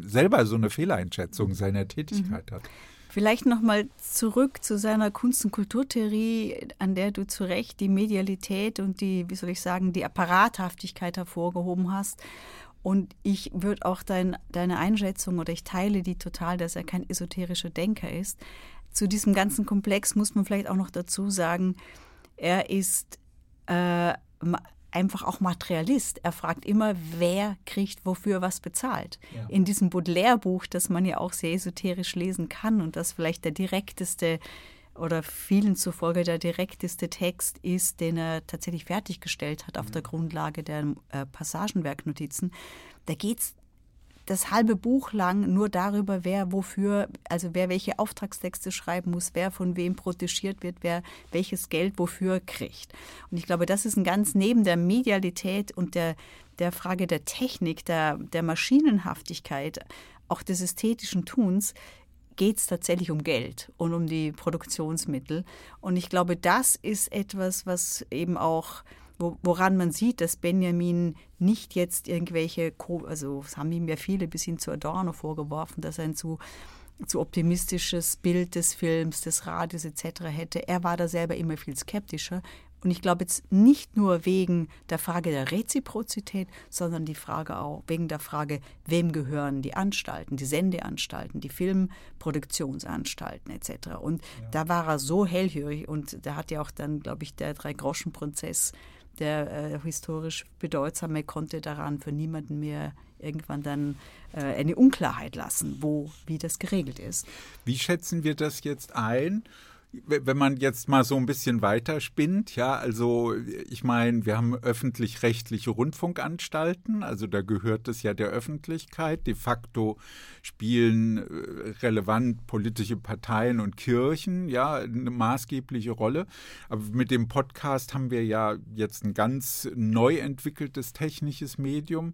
selber so eine Fehleinschätzung seiner Tätigkeit mhm. hat. Vielleicht nochmal zurück zu seiner Kunst- und Kulturtheorie, an der du zu Recht die Medialität und die, wie soll ich sagen, die Apparathaftigkeit hervorgehoben hast. Und ich würde auch dein, deine Einschätzung oder ich teile die total, dass er kein esoterischer Denker ist. Zu diesem ganzen Komplex muss man vielleicht auch noch dazu sagen, er ist äh, einfach auch Materialist. Er fragt immer, wer kriegt wofür was bezahlt. Ja. In diesem Baudelaire-Buch, das man ja auch sehr esoterisch lesen kann und das vielleicht der direkteste oder vielen zufolge der direkteste Text ist, den er tatsächlich fertiggestellt hat auf mhm. der Grundlage der äh, Passagenwerknotizen. Da geht es das halbe Buch lang nur darüber, wer wofür, also wer welche Auftragstexte schreiben muss, wer von wem protegiert wird, wer welches Geld wofür kriegt. Und ich glaube, das ist ein ganz neben der Medialität und der, der Frage der Technik, der, der Maschinenhaftigkeit, auch des ästhetischen Tuns, geht es tatsächlich um Geld und um die Produktionsmittel. Und ich glaube, das ist etwas, was eben auch woran man sieht, dass Benjamin nicht jetzt irgendwelche, also das haben ihm ja viele bis hin zu Adorno vorgeworfen, dass er ein zu, zu optimistisches Bild des Films, des Radios etc. hätte. Er war da selber immer viel skeptischer. Und ich glaube jetzt nicht nur wegen der Frage der Reziprozität, sondern die Frage auch wegen der Frage, wem gehören die Anstalten, die Sendeanstalten, die Filmproduktionsanstalten etc. Und ja. da war er so hellhörig und da hat ja auch dann, glaube ich, der Drei-Groschen-Prozess, der äh, historisch bedeutsame, konnte daran für niemanden mehr irgendwann dann äh, eine Unklarheit lassen, wo, wie das geregelt ist. Wie schätzen wir das jetzt ein? Wenn man jetzt mal so ein bisschen weiterspinnt, ja, also ich meine, wir haben öffentlich-rechtliche Rundfunkanstalten, also da gehört es ja der Öffentlichkeit. De facto spielen äh, relevant politische Parteien und Kirchen ja eine maßgebliche Rolle. Aber mit dem Podcast haben wir ja jetzt ein ganz neu entwickeltes technisches Medium.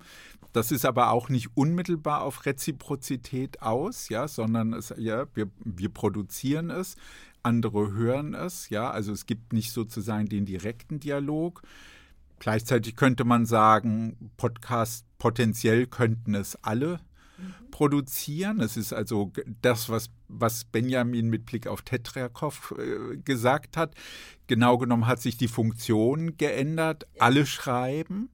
Das ist aber auch nicht unmittelbar auf Reziprozität aus, ja, sondern es, ja, wir, wir produzieren es andere hören es, ja, also es gibt nicht sozusagen den direkten Dialog. Gleichzeitig könnte man sagen, Podcasts potenziell könnten es alle mhm. produzieren. Es ist also das, was, was Benjamin mit Blick auf Tetrakow äh, gesagt hat. Genau genommen hat sich die Funktion geändert. Alle schreiben.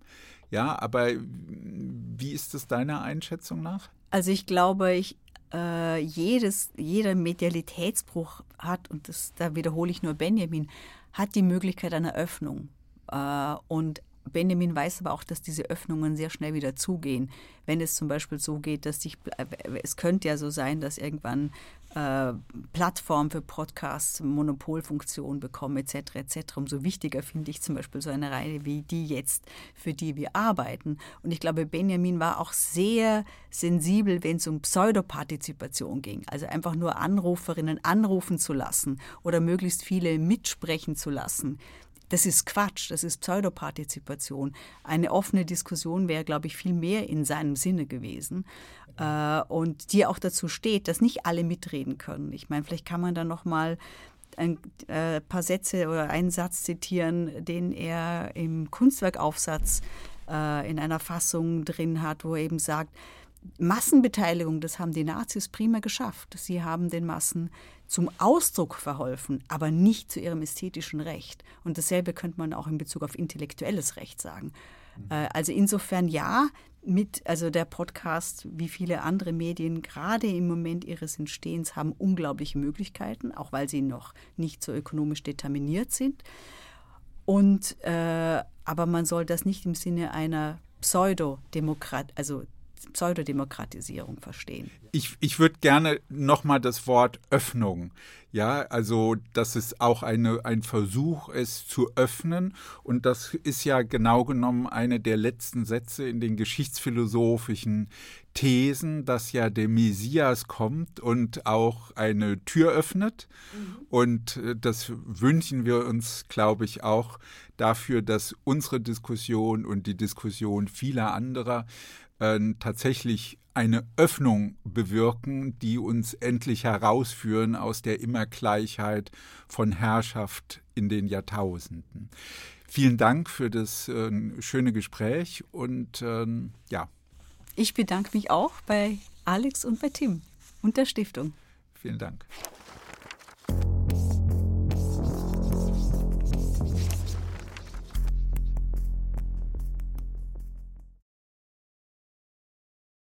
Ja, aber wie ist es deiner Einschätzung nach? Also ich glaube, ich, äh, jedes, jeder Medialitätsbruch hat, und das, da wiederhole ich nur Benjamin, hat die Möglichkeit einer Öffnung. Äh, und Benjamin weiß aber auch, dass diese Öffnungen sehr schnell wieder zugehen. Wenn es zum Beispiel so geht, dass sich, äh, es könnte ja so sein, dass irgendwann äh, Plattformen für Podcasts Monopolfunktion bekommen etc. etc. Umso wichtiger finde ich zum Beispiel so eine Reihe wie die jetzt, für die wir arbeiten. Und ich glaube, Benjamin war auch sehr sensibel, wenn es um Pseudopartizipation ging. Also einfach nur Anruferinnen anrufen zu lassen oder möglichst viele mitsprechen zu lassen. Das ist Quatsch, das ist Pseudopartizipation. Eine offene Diskussion wäre, glaube ich, viel mehr in seinem Sinne gewesen. Äh, und die auch dazu steht, dass nicht alle mitreden können. Ich meine, vielleicht kann man dann noch mal ein äh, paar Sätze oder einen Satz zitieren, den er im Kunstwerkaufsatz äh, in einer Fassung drin hat, wo er eben sagt, Massenbeteiligung, das haben die Nazis prima geschafft. Sie haben den Massen zum Ausdruck verholfen, aber nicht zu ihrem ästhetischen Recht. Und dasselbe könnte man auch in Bezug auf intellektuelles Recht sagen. Äh, also insofern ja, mit, also der Podcast, wie viele andere Medien, gerade im Moment ihres Entstehens, haben unglaubliche Möglichkeiten, auch weil sie noch nicht so ökonomisch determiniert sind. Und äh, aber man soll das nicht im Sinne einer Pseudodemokrat, also Pseudodemokratisierung verstehen. Ich, ich würde gerne nochmal das Wort Öffnung. Ja, also, dass es auch eine, ein Versuch ist zu öffnen. Und das ist ja genau genommen eine der letzten Sätze in den geschichtsphilosophischen Thesen, dass ja der Messias kommt und auch eine Tür öffnet. Mhm. Und äh, das wünschen wir uns, glaube ich, auch dafür, dass unsere Diskussion und die Diskussion vieler anderer äh, tatsächlich eine Öffnung bewirken, die uns endlich herausführen aus der Immergleichheit von Herrschaft in den Jahrtausenden. Vielen Dank für das äh, schöne Gespräch und äh, ja. Ich bedanke mich auch bei Alex und bei Tim und der Stiftung. Vielen Dank.